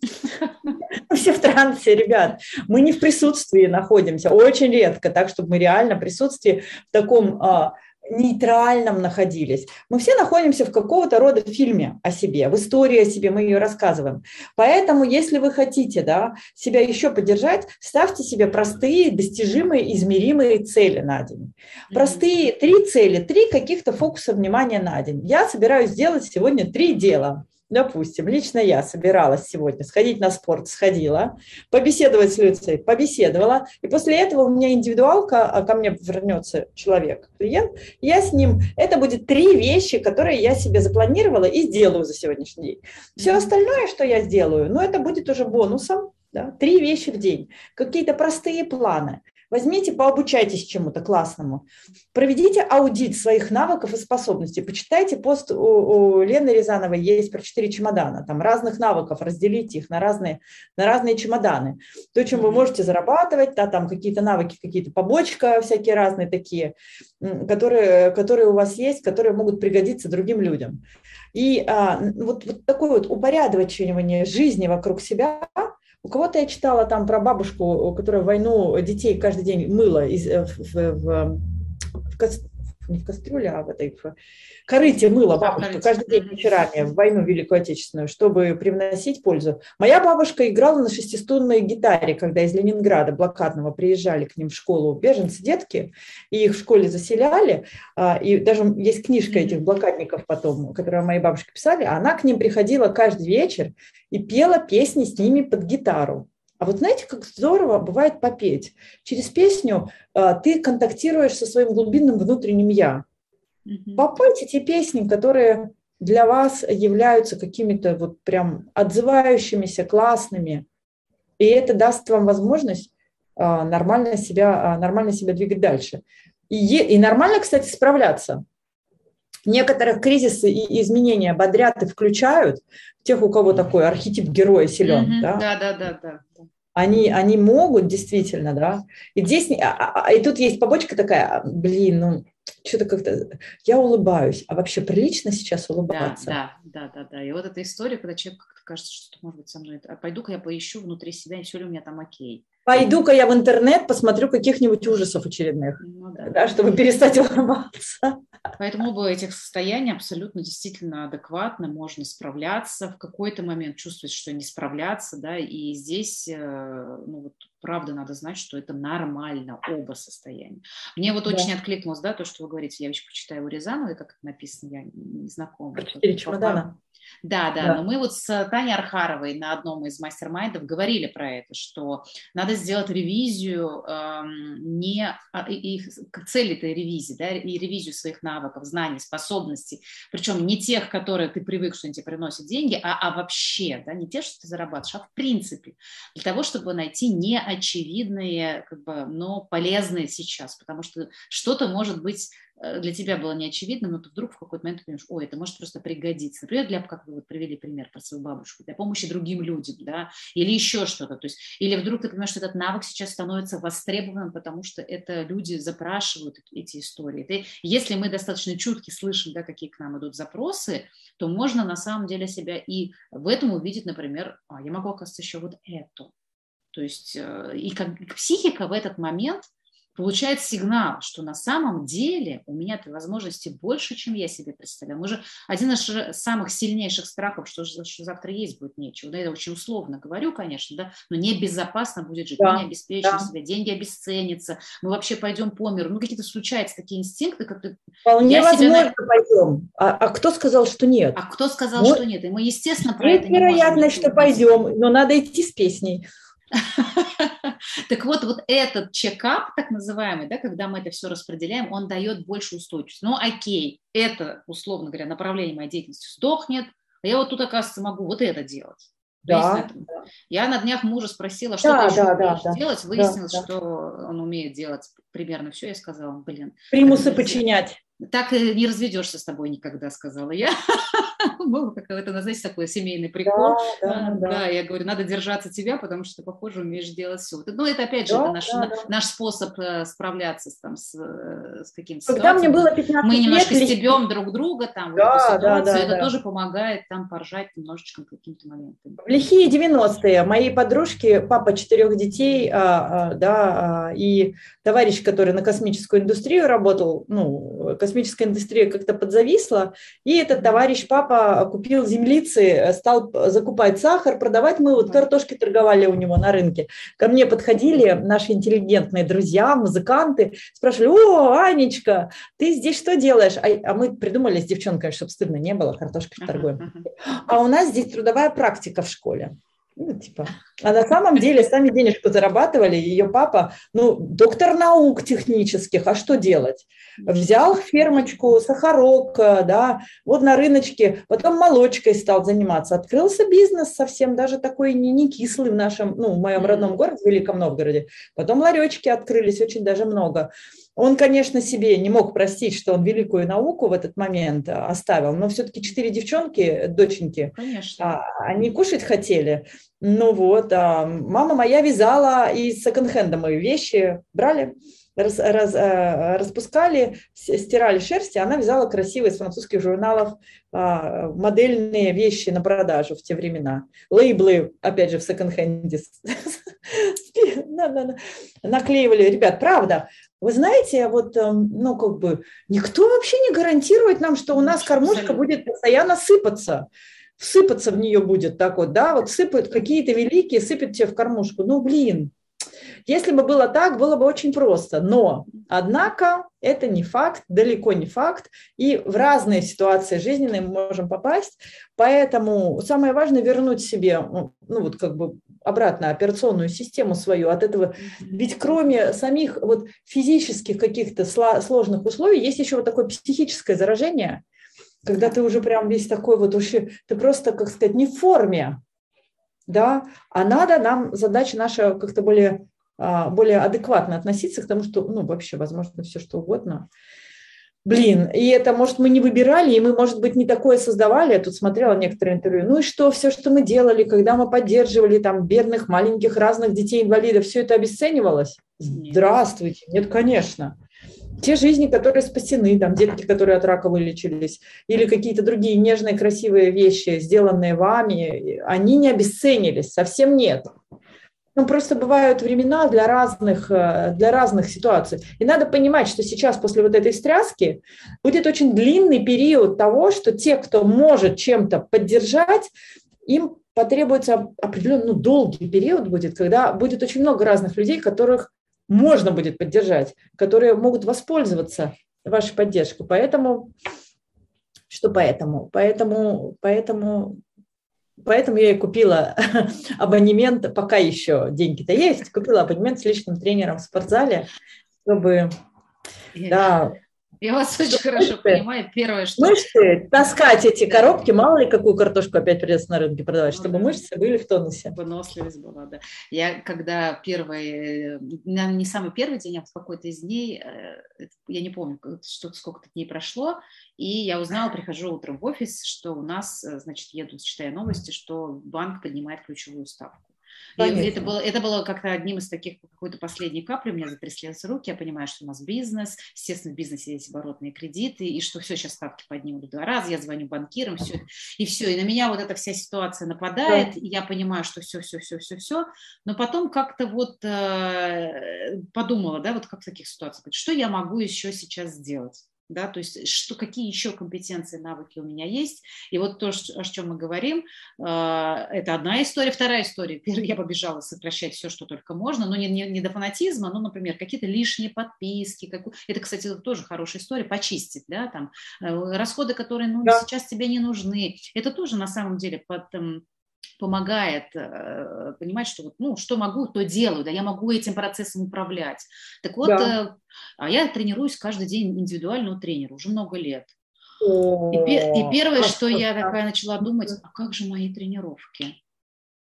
Мы все в трансе, ребят. Мы не в присутствии находимся, очень редко, так, чтобы мы реально в присутствии в таком а, нейтральном находились. Мы все находимся в какого-то рода фильме о себе, в истории о себе, мы ее рассказываем. Поэтому, если вы хотите да, себя еще поддержать, ставьте себе простые, достижимые, измеримые цели на день. Простые три цели, три каких-то фокуса внимания на день. Я собираюсь сделать сегодня три дела. Допустим, лично я собиралась сегодня сходить на спорт, сходила, побеседовать с Люцией, побеседовала, и после этого у меня индивидуалка, а ко мне вернется человек, клиент, я с ним, это будет три вещи, которые я себе запланировала и сделаю за сегодняшний день. Все остальное, что я сделаю, ну, это будет уже бонусом, да, три вещи в день, какие-то простые планы. Возьмите, пообучайтесь чему-то классному. Проведите аудит своих навыков и способностей. Почитайте пост у, у Лены Рязановой, есть про четыре чемодана, там разных навыков, разделите их на разные, на разные чемоданы. То, чем вы можете зарабатывать, да, там какие-то навыки, какие-то побочка всякие разные такие, которые, которые у вас есть, которые могут пригодиться другим людям. И а, вот, вот такое вот упорядочивание жизни вокруг себя – у кого-то я читала там про бабушку, которая войну детей каждый день мыла из, э, в, в, в, в, не в кастрюле, а в этой в корыте мыла бабушка каждый день вечерами в войну Великую Отечественную, чтобы привносить пользу. Моя бабушка играла на шестиструнной гитаре, когда из Ленинграда блокадного приезжали к ним в школу беженцы, детки, и их в школе заселяли, а, и даже есть книжка этих блокадников потом, которую мои бабушки писали, она к ним приходила каждый вечер и пела песни с ними под гитару. А вот знаете, как здорово бывает попеть. Через песню а, ты контактируешь со своим глубинным внутренним «я». Mm-hmm. Попойте те песни, которые для вас являются какими-то вот прям отзывающимися, классными. И это даст вам возможность а, нормально себя, а, нормально себя двигать дальше. И, и нормально, кстати, справляться. Некоторых кризисы и изменения бодрят и включают тех, у кого такой архетип героя силен. Mm-hmm. Да? да, да, да, да они, они могут действительно, да. И здесь, а, а, а, и тут есть побочка такая, блин, ну, что-то как-то, я улыбаюсь, а вообще прилично сейчас улыбаться? Да, да, да, да, да. И вот эта история, когда человек кажется, что может быть со мной, а пойду-ка я поищу внутри себя, и все ли у меня там окей. Пойду-ка я в интернет посмотрю каких-нибудь ужасов очередных, ну, да. Да, чтобы перестать улыбаться. Поэтому оба этих состояний абсолютно действительно адекватно, можно справляться, в какой-то момент чувствовать, что не справляться, да, и здесь, э, ну вот, правда надо знать, что это нормально, оба состояния. Мне вот да. очень откликнулось, да, то, что вы говорите, я еще почитаю у Рязановой, как это написано, я не знакома. Четыре чемодана. Да, да, да, но мы вот с Таней Архаровой на одном из мастер-майндов говорили про это, что надо сделать ревизию эм, не а, их цель этой ревизии, да, и ревизию своих навыков, знаний, способностей, причем не тех, которые ты привык, что они тебе приносят деньги, а, а вообще, да, не те, что ты зарабатываешь, а в принципе, для того, чтобы найти неочевидные, как бы, но полезные сейчас, потому что что-то может быть Э, для тебя было неочевидным, но ты вдруг в какой-то момент понимаешь, ой, это может просто пригодиться. Например, для, как вы вот привели пример про свою бабушку, для помощи другим людям, да, или еще что-то. То есть, или вдруг ты понимаешь, что этот навык сейчас становится востребованным, потому что это люди запрашивают эти истории. Ты, если мы достаточно чутки слышим, да, какие к нам идут запросы, то можно на самом деле себя и в этом увидеть, например, а, я могу, оказывается, еще вот это. То есть э, и как психика в этот момент – получает сигнал, что на самом деле у меня возможностей больше, чем я себе представляю. Мы же один из самых сильнейших страхов, что, что завтра есть будет нечего. Да, я очень условно говорю, конечно, да, но небезопасно будет жить, да, мы не обеспечим да. себя, деньги обесценятся, мы вообще пойдем по миру. Ну, какие-то случаются такие инстинкты, как то Вполне я возможно себя... пойдем. А, а кто сказал, что нет? А кто сказал, вот. что нет? И мы, естественно, про Есть это не вероятность, что пойдем, но надо идти с песней. Так вот, вот этот чекап, так называемый, да, когда мы это все распределяем, он дает больше устойчивости. Ну, окей, это, условно говоря, направление моей деятельности сдохнет, А я вот тут, оказывается, могу вот это делать. Да, да. Я на днях мужа спросила, что да, ты еще да, умеешь да, делать. Выяснилось, да, что он умеет делать примерно все. Я сказала, блин. Примусы подчинять. Так не разведешься с тобой никогда, сказала я. Было какое-то, знаете, такой семейный прикол. Да, да, да. да. я говорю, надо держаться тебя, потому что ты, похоже, умеешь делать все. Ну, это опять же Да, это наш, да, да. наш способ э, справляться там, с, э, с каким-то Когда мне было 15 Мы лет, немножко ли- стебем друг друга там, Да, вот эту да, ситуацию, да, это да. тоже помогает там поржать немножечко каким-то моментом. В лихие 90-е моей подружки, папа четырех детей, а, а, да, а, и товарищ, который на космическую индустрию работал, ну, космическая индустрия как-то подзависла, и этот товарищ, папа, купил землицы, стал закупать сахар, продавать. Мы вот картошки торговали у него на рынке. Ко мне подходили наши интеллигентные друзья, музыканты, спрашивали, о, Анечка, ты здесь что делаешь? А, а мы придумали с девчонкой, чтобы стыдно не было, картошкой торгуем. А у нас здесь трудовая практика в школе. Ну, типа. А на самом деле сами денежку зарабатывали, ее папа, ну, доктор наук технических, а что делать? Взял фермочку, сахарок, э, да, вот на рыночке, потом молочкой стал заниматься. Открылся бизнес совсем даже такой не, не кислый в нашем, ну, в моем родном городе, в Великом Новгороде. Потом ларечки открылись, очень даже много. Он, конечно, себе не мог простить, что он великую науку в этот момент э, оставил, но все-таки четыре девчонки, доченьки, Конечно. а, они кушать хотели. Ну вот, а мама моя вязала из секонд-хенда мои вещи, брали, раз- раз- э, распускали, стирали шерсть, и она вязала красивые из французских журналов а, модельные вещи на продажу в те времена. Лейблы, опять же, в секонд-хенде на- на- на- наклеивали. Ребят, правда, вы знаете, вот, эм, ну, как бы, никто вообще не гарантирует нам, что у нас кормушка будет постоянно сыпаться всыпаться в нее будет так вот, да, вот сыпают какие-то великие, сыпят тебе в кормушку. Ну, блин, если бы было так, было бы очень просто. Но, однако, это не факт, далеко не факт. И в разные ситуации жизненные мы можем попасть. Поэтому самое важное вернуть себе, ну, вот как бы обратно операционную систему свою от этого. Ведь кроме самих вот физических каких-то сложных условий, есть еще вот такое психическое заражение, когда ты уже прям весь такой вот вообще, ты просто, как сказать, не в форме, да, а надо нам, задача наша как-то более, а, более адекватно относиться к тому, что, ну, вообще, возможно, все что угодно. Блин, и это, может, мы не выбирали, и мы, может быть, не такое создавали. Я тут смотрела некоторые интервью. Ну и что, все, что мы делали, когда мы поддерживали там бедных, маленьких, разных детей-инвалидов, все это обесценивалось? Здравствуйте. Нет, конечно. Те жизни, которые спасены, там детки, которые от рака вылечились, или какие-то другие нежные, красивые вещи, сделанные вами, они не обесценились, совсем нет. Ну, просто бывают времена для разных, э, для разных ситуаций. И надо понимать, что сейчас после вот этой встряски будет очень длинный период того, что те, кто может чем-то поддержать, им потребуется определенно ну, долгий период будет, когда будет очень много разных людей, которых можно будет поддержать, которые могут воспользоваться вашей поддержкой. Поэтому, что поэтому? Поэтому, поэтому, поэтому я и купила абонемент, пока еще деньги-то есть, купила абонемент с личным тренером в спортзале, чтобы, да, Я вас очень хорошо понимаю. Первое, что... мышцы, таскать эти коробки, мало ли какую картошку опять придется на рынке продавать, чтобы мышцы были в тонусе. Выносливость была, да. Я когда первый, э, наверное, не самый первый день, а в какой-то из дней, э, я не помню, что сколько-то дней прошло, и я узнала, прихожу утром в офис, что у нас, э, значит, еду, читая новости, что банк поднимает ключевую ставку. И это было, это было как-то одним из таких, какой-то последней капли, у меня затряслись руки, я понимаю, что у нас бизнес, естественно, в бизнесе есть оборотные кредиты, и что все, сейчас ставки поднимут в два раза, я звоню банкирам, все, и все, и на меня вот эта вся ситуация нападает, и я понимаю, что все, все, все, все, все, но потом как-то вот э, подумала, да, вот как в таких ситуациях, что я могу еще сейчас сделать? Да, то есть что, какие еще компетенции, навыки у меня есть. И вот то, о чем мы говорим, э, это одна история. Вторая история. Я побежала сокращать все, что только можно, но не, не, не до фанатизма, но, например, какие-то лишние подписки. каку- Это, кстати, тоже хорошая история, почистить, да, там, э, расходы, которые ну, Да. сейчас тебе не нужны. Это тоже на самом деле под, эм, помогает э, понимать, что вот, ну, что могу, то делаю, да, я могу этим процессом управлять. Так вот, Да. э, а я тренируюсь каждый день индивидуально у тренера уже много лет. И, первое, что я такая начала думать, а как же мои тренировки?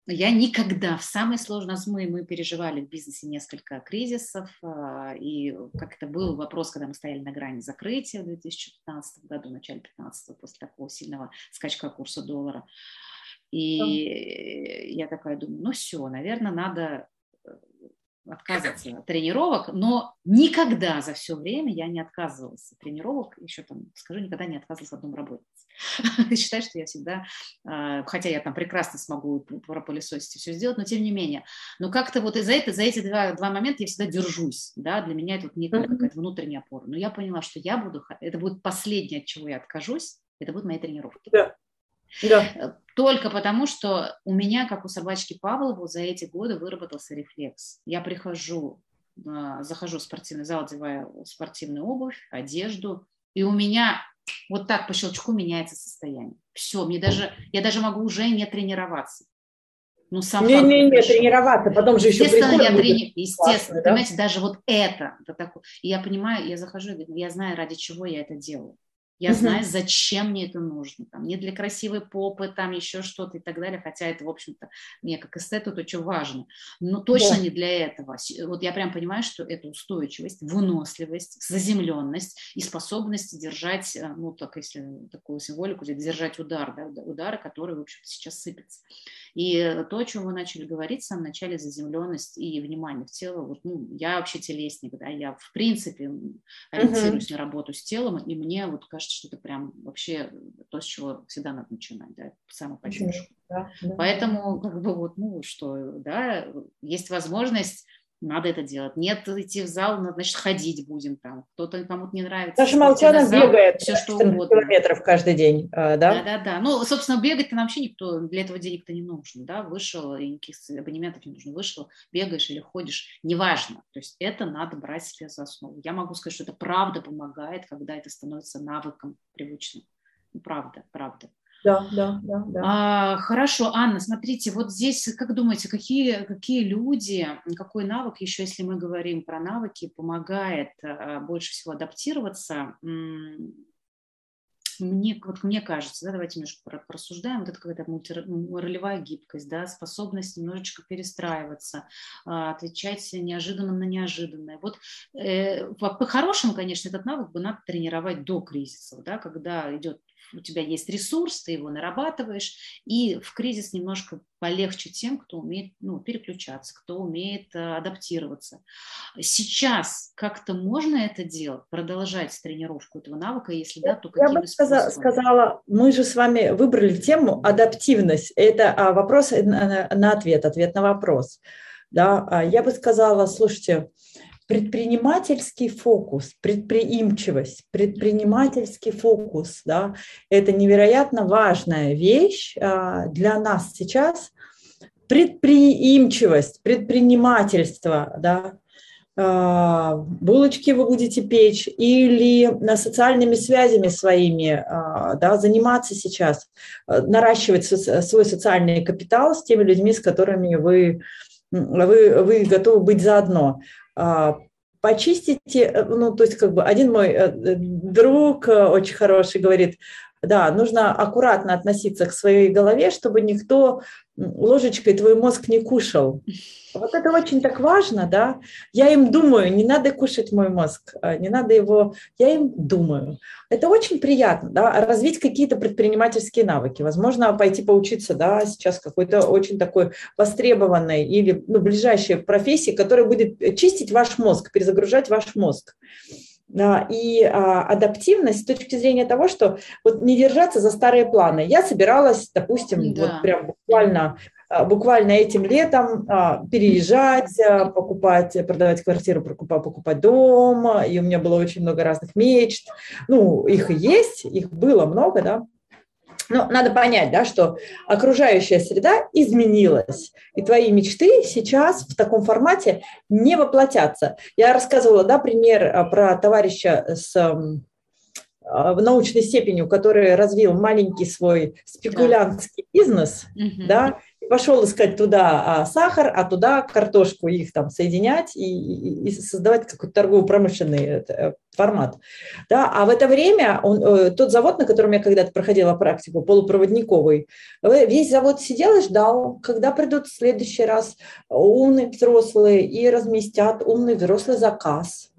Я никогда в самой сложной, мы, мы переживали в бизнесе несколько кризисов, а, и как это был вопрос, когда мы стояли на грани закрытия в 2015 году, в начале 2015, после такого сильного скачка курса доллара. И я такая думаю, ну все, наверное, надо э, отказываться от тренировок, но никогда за все время я не отказывалась от тренировок, еще там скажу, никогда не отказывалась от домработницы. Считаю, что я всегда, а, хотя я там прекрасно смогу пропылесосить и все сделать, но тем не менее. Но как-то вот из-за этого, за эти два, два момента я всегда держусь, да, для меня это вот некая какая-то внутренняя опора. Но я поняла, что я буду, это будет последнее, от чего я откажусь, это будут мои тренировки. Да. Да. Э, только потому, что у меня, как у собачки Павлову, за эти годы выработался рефлекс. Я прихожу, а, захожу в спортивный зал, одеваю спортивную обувь, одежду, и у меня вот так по щелчку меняется состояние. Все, мне даже, я даже могу уже не тренироваться. Ну, сам не, не, не, тренироваться, потом же еще Естественно, я трени... Естественно, классно, понимаете, да? даже вот это, это такое. И я понимаю, я захожу, я знаю, ради чего я это делаю. Я угу. знаю, зачем мне это нужно. Там, не для красивой попы, там еще что-то и так далее. Хотя это, в общем-то, мне как эстету это очень важно. Но точно да. не для этого. Вот я прям понимаю, что это устойчивость, выносливость, заземленность и способность держать, э, ну, так если такую символику, держать удар, да, удары, которые, в общем-то, сейчас сыпятся. И то, о чем вы начали говорить в самом начале, заземленность и внимание в тело, вот, ну, я вообще телесник, да, я в принципе ориентируюсь uh-huh. на работу с телом, и мне вот кажется, что это прям вообще то, с чего всегда надо начинать, да, самоподдержку. Да, да. Поэтому, как бы вот, ну, что, да, есть возможность надо это делать. Нет, идти в зал, значит, ходить будем там. Кто-то кому-то не нравится. Наша Молчана бегает все, что угодно. километров каждый день, а, да? Да, да, да. Ну, собственно, бегать нам вообще никто, для этого денег-то не нужно, да, вышел, и никаких абонементов не нужно, вышел, бегаешь или ходишь, неважно. То есть это надо брать себе за основу. Я могу сказать, что это правда помогает, когда это становится навыком привычным. Ну, правда, правда. Да, да, да. да. А, хорошо, Анна, смотрите, вот здесь, как думаете, какие, какие люди, какой навык, еще если мы говорим про навыки, помогает а, больше всего адаптироваться? Мне, вот мне кажется, да, давайте немножко просуждаем, вот это какая-то ролевая гибкость, да, способность немножечко перестраиваться, а, отвечать неожиданно на неожиданное. Вот э, по-хорошему, конечно, этот навык бы надо тренировать до кризисов, да, когда идет у тебя есть ресурс, ты его нарабатываешь, и в кризис немножко полегче тем, кто умеет ну, переключаться, кто умеет э, адаптироваться. Сейчас как-то можно это делать, продолжать тренировку этого навыка, если да, то какими Я бы сказала, сказала, мы же с вами выбрали тему адаптивность. Это а, вопрос на, на ответ, ответ на вопрос. Да, а я бы сказала, слушайте, предпринимательский фокус, предприимчивость, предпринимательский фокус, да, это невероятно важная вещь а, для нас сейчас. Предприимчивость, предпринимательство, да, а, булочки вы будете печь или на социальными связями своими а, да, заниматься сейчас, наращивать свой социальный капитал с теми людьми, с которыми вы, вы, вы готовы быть заодно. А, почистите, э, ну, то есть как бы один мой э, друг э, очень хороший говорит, да, нужно аккуратно относиться к своей голове, чтобы никто ложечкой твой мозг не кушал. Вот это очень так важно, да. Я им думаю, не надо кушать мой мозг, а не надо его, я им думаю. Это очень приятно, да, развить какие-то предпринимательские навыки. Возможно, пойти поучиться, да, сейчас какой-то очень такой востребованной или ну, ближайшей профессии, которая будет чистить ваш мозг, перезагружать ваш мозг и а, адаптивность с точки зрения того, что вот не держаться за старые планы. Я собиралась, допустим, да. вот прям буквально а, буквально этим летом а, переезжать, покупать, продавать квартиру, покупать, покупать дом, и у меня было очень много разных мечт. Ну, их и есть, их было много, да. Но надо понять, да, что окружающая среда изменилась, и твои мечты сейчас в таком формате не воплотятся. Я рассказывала, да, пример а, про товарища с а, в научной степени, который развил маленький свой спекулянтский да. бизнес, угу. да, пошел искать туда а, сахар, а туда картошку, их там соединять и, и, и создавать какой-то торгово-промышленный э, формат. Да? А в это время он, э, тот завод, на котором я когда-то проходила практику, полупроводниковый, весь завод сидел и ждал, когда придут в следующий раз умные взрослые и разместят умный взрослый заказ.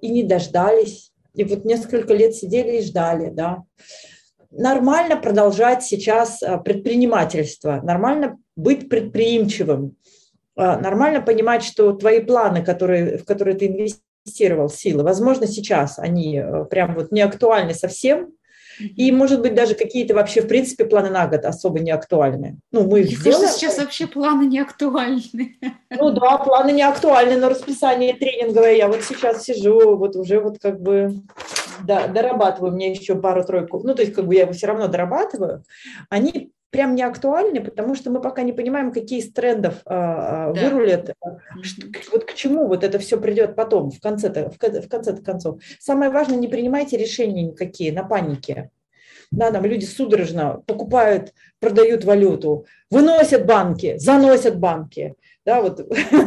И не дождались. И вот несколько лет сидели и ждали, да нормально продолжать сейчас э, предпринимательство, нормально быть предприимчивым, э, нормально понимать, что твои планы, которые, в которые ты инвестировал силы, возможно, сейчас они э, прям вот не актуальны совсем, и, может быть, даже какие-то вообще, в принципе, планы на год особо не актуальны. Ну, мы их сделаем. сейчас вообще планы не актуальны. Ну да, планы не актуальны, но расписание тренинговое. Я вот сейчас сижу, вот уже вот как бы да, дорабатываю, мне еще пару-тройку, ну, то есть как бы я его все равно дорабатываю. Они прям не актуальны, потому что мы пока не понимаем, какие из трендов а, да. вырулят, mm-hmm. что, вот к чему вот это все придет потом, в конце-то, в, в конце концов. Самое важное, не принимайте решения никакие на панике. Да, там люди судорожно покупают, продают валюту, выносят банки, заносят банки. Да, вот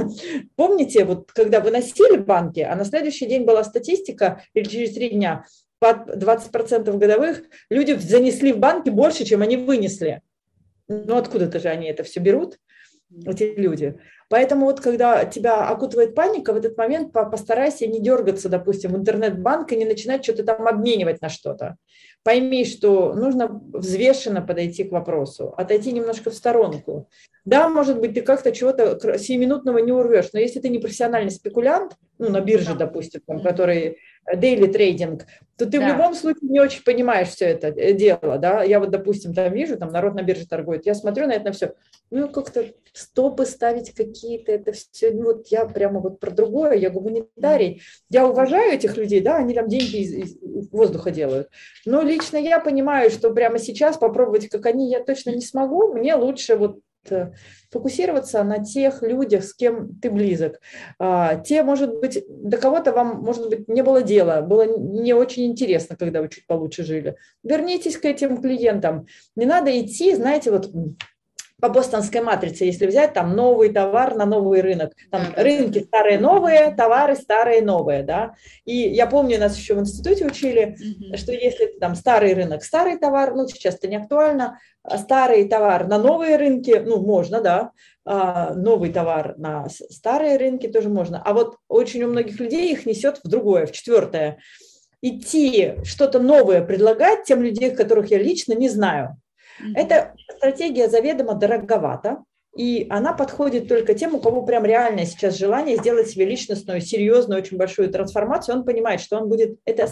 помните, вот когда выносили банки, а на следующий день была статистика, или через три дня, под 20% годовых люди занесли в банки больше, чем они вынесли. Ну, откуда-то же они это все берут, эти люди. Поэтому вот когда тебя окутывает паника, в этот момент постарайся не дергаться, допустим, в интернет-банк и не начинать что-то там обменивать на что-то. Пойми, что нужно взвешенно подойти к вопросу, отойти немножко в сторонку. Да, может быть, ты как-то чего-то сиюминутного не урвешь, но если ты не профессиональный спекулянт, ну, на бирже, допустим, там, который daily трейдинг, то ты да. в любом случае не очень понимаешь все это э, дело, да. Я вот, допустим, там вижу, там народ на бирже торгует, я смотрю на это на все, ну, как-то стопы ставить какие-то, это все, ну, вот я прямо вот про другое, я гуманитарий. Я уважаю этих людей, да, они там деньги из, из воздуха делают, но лично я понимаю, что прямо сейчас попробовать, как они, я точно не смогу, мне лучше вот Э, фокусироваться на тех людях, с кем ты близок. А, те, может быть, до кого-то вам, может быть, не было дела, было не очень интересно, когда вы чуть получше жили. Вернитесь к этим клиентам. Не надо идти, знаете, вот по бостонской матрице, если взять там новый товар на новый рынок. Там рынки старые новые, товары старые новые, да. И я помню, нас еще в институте учили, mm-hmm. что если там старый рынок, старый товар, ну сейчас это не актуально, а старый товар на новые рынки, ну можно, да, а новый товар на старые рынки тоже можно. А вот очень у многих людей их несет в другое, в четвертое. Идти что-то новое предлагать тем людям, которых я лично не знаю. Эта стратегия заведомо дороговата, и она подходит только тем, у кого прям реальное сейчас желание сделать себе личностную, серьезную, очень большую трансформацию. Он понимает, что он будет... Это,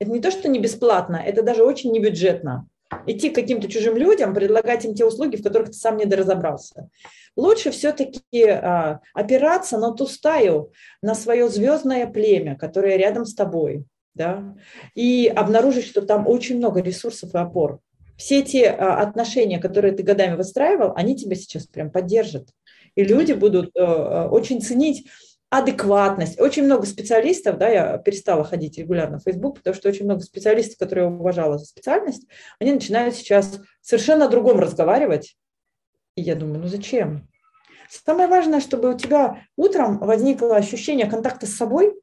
это не то, что не бесплатно, это даже очень не бюджетно. Идти к каким-то чужим людям, предлагать им те услуги, в которых ты сам не доразобрался. Лучше все-таки а, опираться на ту стаю, на свое звездное племя, которое рядом с тобой, да, и обнаружить, что там очень много ресурсов и опор все те а, отношения, которые ты годами выстраивал, они тебя сейчас прям поддержат. И люди будут э, э, очень ценить адекватность. Очень много специалистов, да, я перестала ходить регулярно в Facebook, потому что очень много специалистов, которые я уважала за специальность, они начинают сейчас совершенно о другом разговаривать. И я думаю, ну зачем? Самое важное, чтобы у тебя утром возникло ощущение контакта с собой,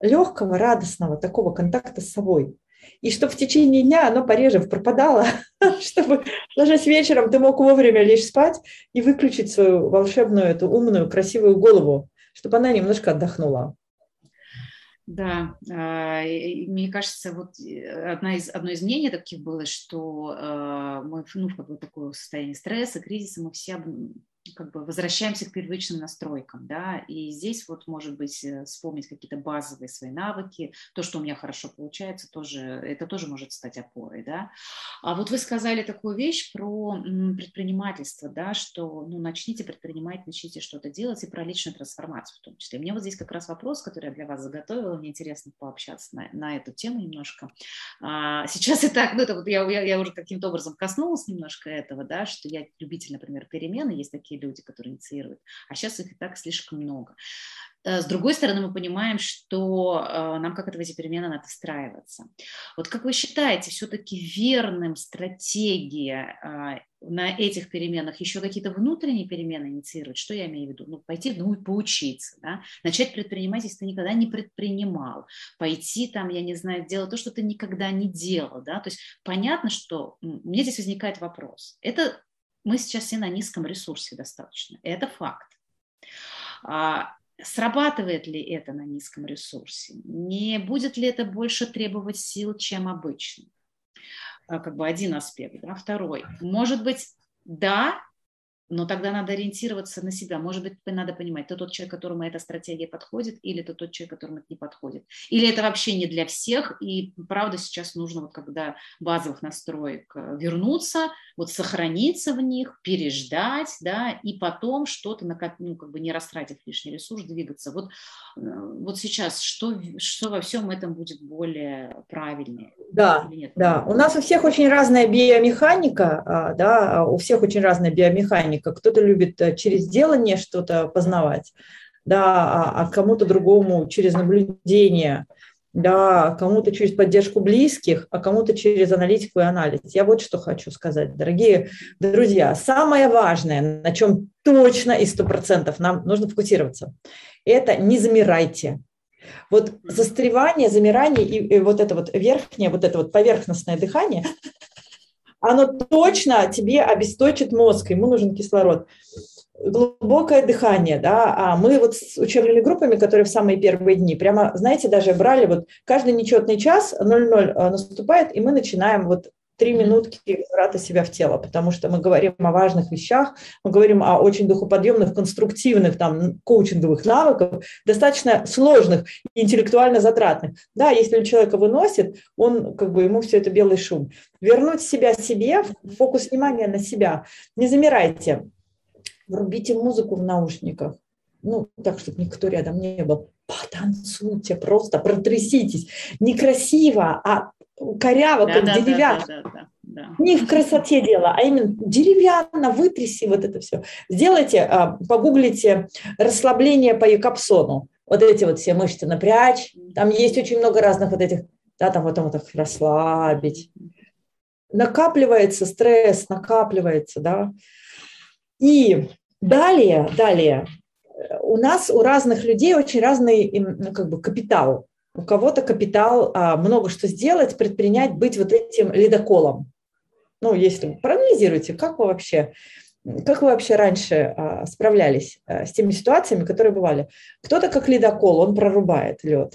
легкого, радостного такого контакта с собой и чтобы в течение дня оно пореже пропадало, чтобы ложась вечером ты мог вовремя лечь спать и выключить свою волшебную, эту умную, красивую голову, чтобы она немножко отдохнула. Да, а, мне кажется, вот э, одна из, одно из мнений таких было, что э, мы ну, в какое-то такое состояние стресса, кризиса, мы все как бы возвращаемся к первичным настройкам, да, и здесь вот, может быть, э, вспомнить какие-то базовые свои навыки, то, что у меня хорошо получается, тоже, это тоже может стать опорой, да. А вот вы сказали такую вещь про предпринимательство, да, что, ну, начните предпринимать, начните что-то делать, и про личную трансформацию в том числе. Мне вот здесь как раз вопрос, который я для вас заготовила, мне интересно пообщаться на, на эту тему немножко. А, сейчас так, ну, это вот я, я, я уже каким-то образом коснулась немножко этого, да, что я любитель, например, перемены, есть такие такие люди, которые инициируют. А сейчас их и так слишком много. Э, с другой стороны, мы понимаем, что э, нам как это в эти перемены надо встраиваться. Вот как вы считаете, все-таки верным стратегия э, на этих переменах еще какие-то внутренние перемены инициировать? Что я имею в виду? Ну, пойти ну, поучиться, да? начать предпринимать, если ты никогда не предпринимал, пойти там, я не знаю, делать то, что ты никогда не делал. Да? То есть понятно, что мне здесь возникает вопрос. Это мы сейчас все на низком ресурсе достаточно. Это факт а, Срабатывает ли это на низком ресурсе? Не будет ли это больше требовать сил, чем обычно? А, как бы один аспект. Да? Второй. Может быть, да, но тогда надо ориентироваться на себя. Может быть, надо понимать, ты тот человек, которому эта стратегия подходит, или ты тот человек, которому это не подходит. Или это вообще не для всех, и правда сейчас нужно, вот когда базовых настроек э, вернуться, вот сохраниться в них, переждать, да, и потом что-то, ну, как бы не растратив лишний ресурс, двигаться. Вот, э, вот сейчас что, что во всем этом будет более правильнее? Да, да. У нас у всех очень разная биомеханика, а, да, у всех очень разная биомеханика механика, кто-то любит э, через делание что-то познавать, да, а, а кому-то другому через наблюдение, да, кому-то через поддержку близких, а кому-то через аналитику и анализ. Я вот что хочу сказать, дорогие друзья. Самое важное, на чем точно и сто процентов нам нужно фокусироваться, это не замирайте. Вот застревание, замирание и, и вот это вот верхнее, вот это вот поверхностное дыхание, оно точно тебе обесточит мозг, ему нужен кислород. Глубокое дыхание, да, а мы вот с учебными группами, которые в самые первые дни, прямо, знаете, даже брали вот каждый нечетный час 0-0 э, наступает, и мы начинаем вот три минутки возврата себя в тело, потому что мы говорим о важных вещах, мы говорим о очень духоподъемных, конструктивных, там, коучинговых навыках, достаточно сложных интеллектуально затратных. Да, если у человека выносит, он, как бы, ему все это белый шум. Вернуть себя себе, фокус внимания на себя. Не замирайте. Врубите музыку в наушниках. Ну, так, чтобы никто рядом не был. Потанцуйте, просто протряситесь. Некрасиво, а коряво, да, как да, деревянно. Да, да, да, да. Не в красоте дело, а именно деревянно, вытряси вот это все. Сделайте, а, погуглите расслабление по Якобсону. Вот эти вот все мышцы напрячь. Там есть очень много разных вот этих, да, там потом вот так расслабить. Накапливается стресс, накапливается, да. И далее, далее, у нас, у разных людей очень разный как бы, капитал у кого-то капитал а, много что сделать, предпринять, быть вот этим ледоколом. Ну, если проанализируйте, как вы вообще, как вы вообще раньше а, справлялись а, с теми ситуациями, которые бывали. Кто-то как ледокол, он прорубает лед.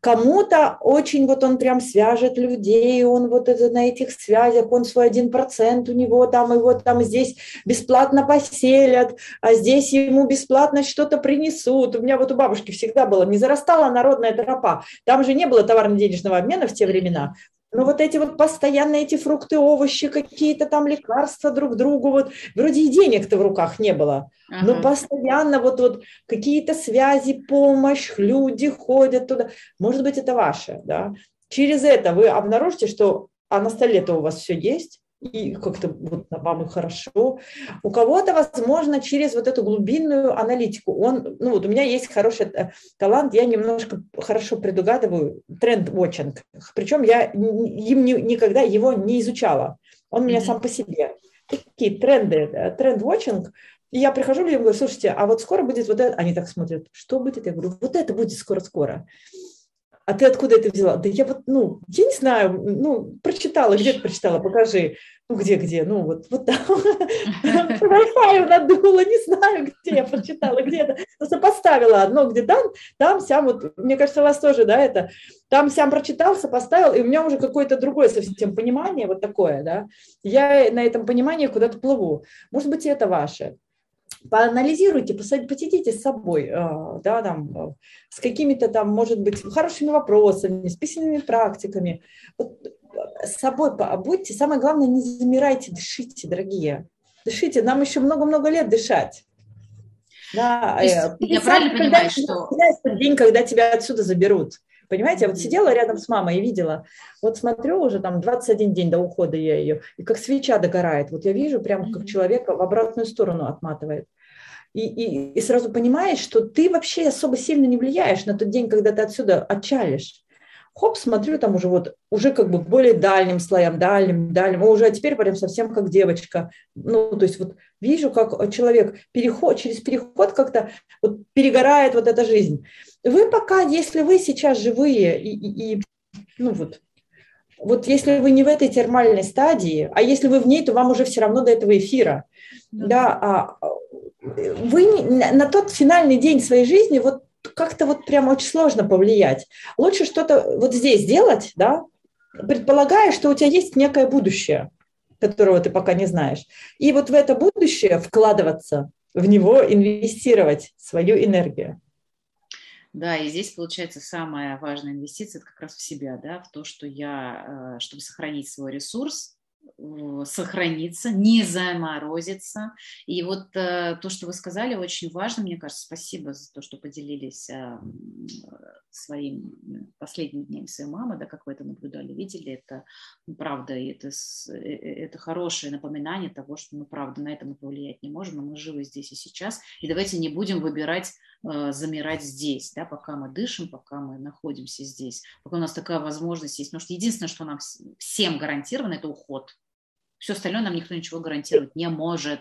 Кому-то очень вот он прям свяжет людей, он вот это на этих связях, он свой один процент у него там, его там здесь бесплатно поселят, а здесь ему бесплатно что-то принесут. У меня вот у бабушки всегда было, не зарастала народная тропа. Там же не было товарно-денежного обмена в те времена. Но вот эти вот постоянно эти фрукты, овощи, какие-то там лекарства друг другу, вот вроде и денег-то в руках не было, ага. но постоянно вот, вот какие-то связи, помощь, люди ходят туда. Может быть, это ваше, да. Через это вы обнаружите, что а на столе-то у вас все есть, и как-то вот вам и хорошо. У кого-то, возможно, через вот эту глубинную аналитику. Он, ну вот у меня есть хороший э, талант, я немножко хорошо предугадываю тренд-watching. Причем я им никогда его не изучала. Он меня mm-hmm. сам по себе. Такие тренды, э, тренд-watching. И я прихожу и говорю, слушайте, а вот скоро будет вот это. Они так смотрят, что будет? Я говорю, вот это будет скоро-скоро а ты откуда это взяла? Да я вот, ну, я не знаю, ну, прочитала, где ты прочитала, покажи. Ну, где-где? Ну, вот, вот там. Wi-Fi надула, не знаю, где я прочитала, где-то. Но сопоставила одно, где там, там, сям, вот, мне кажется, у вас тоже, да, это, там сям прочитал, сопоставил, и у меня уже какое-то другое совсем понимание, вот такое, да. Я на этом понимании куда-то плыву. Может быть, и это ваше поанализируйте, посидите с собой, э, да, там, э, с какими-то там, может быть, хорошими вопросами, с письменными практиками. Вот э, с собой будьте, самое главное, не замирайте, дышите, дорогие. Дышите, нам еще много-много лет дышать. Да, есть, я правильно понимаю, что... День, когда тебя отсюда заберут. Понимаете, я вот сидела рядом с мамой и видела, вот смотрю уже там 21 день до ухода я ее, и как свеча догорает. Вот я вижу прямо, как человека в обратную сторону отматывает. и, и, и сразу понимаешь, что ты вообще особо сильно не влияешь на тот день, когда ты отсюда отчалишь. Хоп, смотрю, там уже вот, уже как бы более дальним слоям, дальним, дальним, а уже теперь прям совсем как девочка. Ну, то есть вот вижу, как человек переход, через переход как-то вот перегорает вот эта жизнь. Вы пока, если вы сейчас живые и, и, и ну вот, вот если вы не в этой термальной стадии, а если вы в ней, то вам уже все равно до этого эфира. Да, да а вы на тот финальный день своей жизни вот как-то вот прям очень сложно повлиять. Лучше что-то вот здесь делать, да, предполагая, что у тебя есть некое будущее, которого ты пока не знаешь. И вот в это будущее вкладываться, в него инвестировать свою энергию. Да, и здесь получается самая важная инвестиция это как раз в себя, да, в то, что я, э, чтобы сохранить свой ресурс, сохраниться, не заморозиться. И вот э, то, что вы сказали, очень важно, мне кажется, спасибо за то, что поделились э, своим последними днями своей мамы, да, как вы это наблюдали, видели, это ну, правда, и это, э, э, это хорошее напоминание того, что мы, правда, на это мы повлиять не можем, но мы живы здесь и сейчас, и давайте не будем выбирать замирать здесь, да, пока мы дышим, пока мы находимся здесь, пока у нас такая возможность есть, потому что единственное, что нам всем гарантировано, это уход, все остальное нам никто ничего гарантировать не может.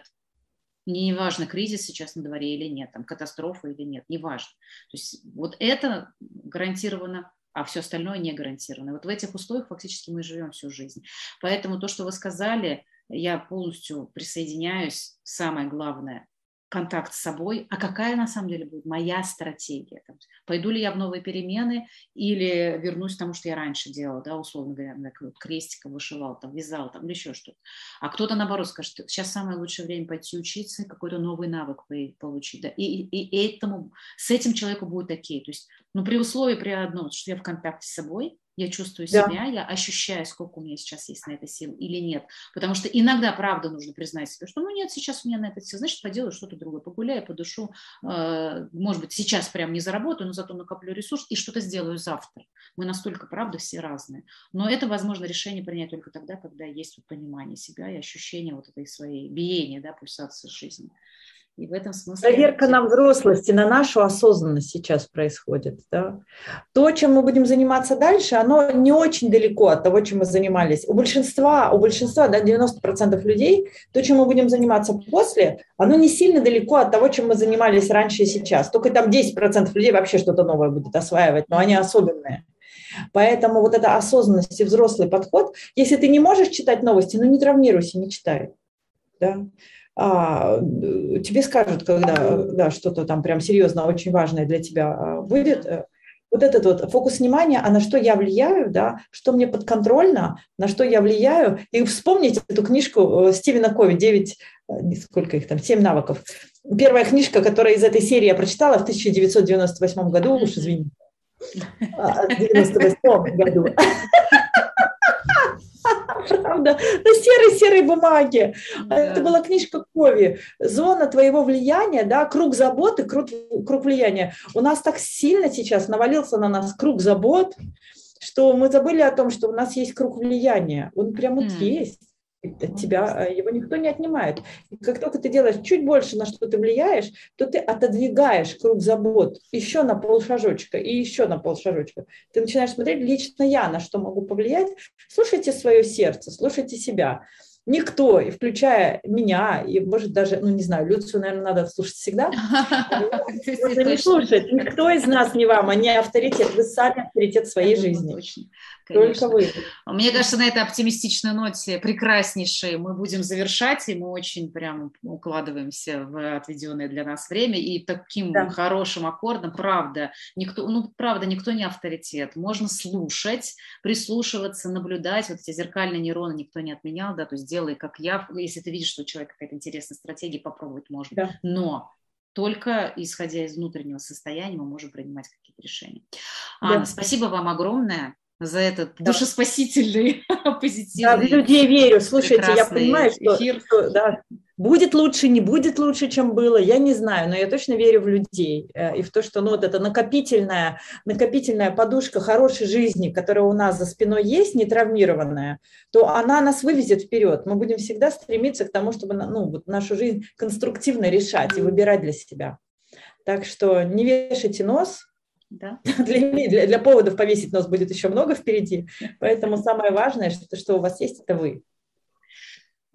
Не важно, кризис сейчас на дворе или нет, там, катастрофа или нет, не важно. То есть вот это гарантировано, а все остальное не гарантировано. Вот в этих условиях фактически мы живем всю жизнь. Поэтому то, что вы сказали, я полностью присоединяюсь. Самое главное, контакт с собой, а какая на самом деле будет моя стратегия. Там, пойду ли я в новые перемены или вернусь к тому, что я раньше делала, да, условно говоря, вот крестиком вышивал, там, вязал там, или еще что-то. А кто-то, наоборот, скажет, сейчас самое лучшее время пойти учиться, какой-то новый навык получить. Да, и, и, и этому, с этим человеку будет окей. То есть, ну, при условии, при одном, что я в контакте с собой, я чувствую себя, да. я ощущаю, сколько у меня сейчас есть на это сил или нет. Потому что иногда, правда, нужно признать себе, что ну нет, сейчас у меня на это сил, значит, поделаю что-то другое, погуляю, подушу, э, может быть, сейчас прям не заработаю, но зато накоплю ресурс и что-то сделаю завтра. Мы настолько, правда, все разные. Но это возможно решение принять только тогда, когда есть вот понимание себя и ощущение вот этой своей биения, да, пульсации жизни. И в этом смысле... Проверка на взрослость и на нашу осознанность сейчас происходит. Да? То, чем мы будем заниматься дальше, оно не очень далеко от того, чем мы занимались. У большинства, у большинства да, 90% людей, то, чем мы будем заниматься после, оно не сильно далеко от того, чем мы занимались раньше и сейчас. Только там 10% людей вообще что-то новое будет осваивать, но они особенные. Поэтому вот эта осознанность и взрослый подход, если ты не можешь читать новости, ну не травмируйся, не читай. Да? А, тебе скажут, когда да, что-то там прям серьезно, очень важное для тебя а, будет, э, вот этот вот фокус внимания, а на что я влияю, да, что мне подконтрольно, на что я влияю. И вспомните эту книжку э, Стивена Кови, 9, э, сколько их там, 7 навыков. Первая книжка, которая из этой серии я прочитала в 1998 году, уж извините, а, в 98 году. Правда, на серой-серой бумаге. Да. Это была книжка Кови. Зона твоего влияния, да, круг заботы, круг, круг влияния. У нас так сильно сейчас навалился на нас круг забот, что мы забыли о том, что у нас есть круг влияния. Он прям вот mm. есть от тебя э, его никто не отнимает. И как только ты делаешь чуть больше, на что ты влияешь, то ты отодвигаешь круг забот еще на полшажочка и еще на полшажочка. Ты начинаешь смотреть лично я, на что могу повлиять. Слушайте свое сердце, слушайте себя никто, включая меня, и, может, даже, ну, не знаю, Люцию, наверное, надо слушать всегда. Можно не слушать. Никто из нас не вам, не авторитет. Вы сами авторитет своей жизни. Только вы. Мне кажется, на этой оптимистичной ноте прекраснейшей мы будем завершать, и мы очень прям укладываемся в отведенное для нас время, и таким да. хорошим аккордом, правда, никто, ну, правда, никто не авторитет. Можно слушать, прислушиваться, наблюдать. Вот эти зеркальные нейроны никто не отменял, да, то есть делай, как я. Если ты видишь, что у человека какая-то интересная стратегия, попробовать можно. Да. Но только исходя из внутреннего состояния мы можем принимать какие-то решения. Анна, да. спасибо вам огромное за этот да. душеспасительный, позитивный. Да, в людей верю. Слушайте, я понимаю, что, что да, Будет лучше, не будет лучше, чем было, я не знаю, но я точно верю в людей э, и в то, что ну, вот эта накопительная, накопительная подушка хорошей жизни, которая у нас за спиной есть, не травмированная, то она нас вывезет вперед. Мы будем всегда стремиться к тому, чтобы ну, вот нашу жизнь конструктивно решать и выбирать для себя. Так что не вешайте нос, да. Для, для, для поводов повесить нос будет еще много впереди. Поэтому самое важное, что, что у вас есть, это вы.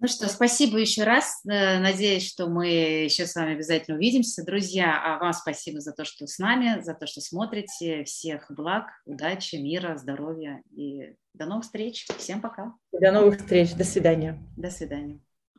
Ну что, спасибо еще раз. Э, надеюсь, что мы еще с вами обязательно увидимся. Друзья, а вам спасибо за то, что с нами, за то, что смотрите. Всех благ, удачи, мира, здоровья и до новых встреч. Всем пока. До новых встреч. До свидания. До свидания.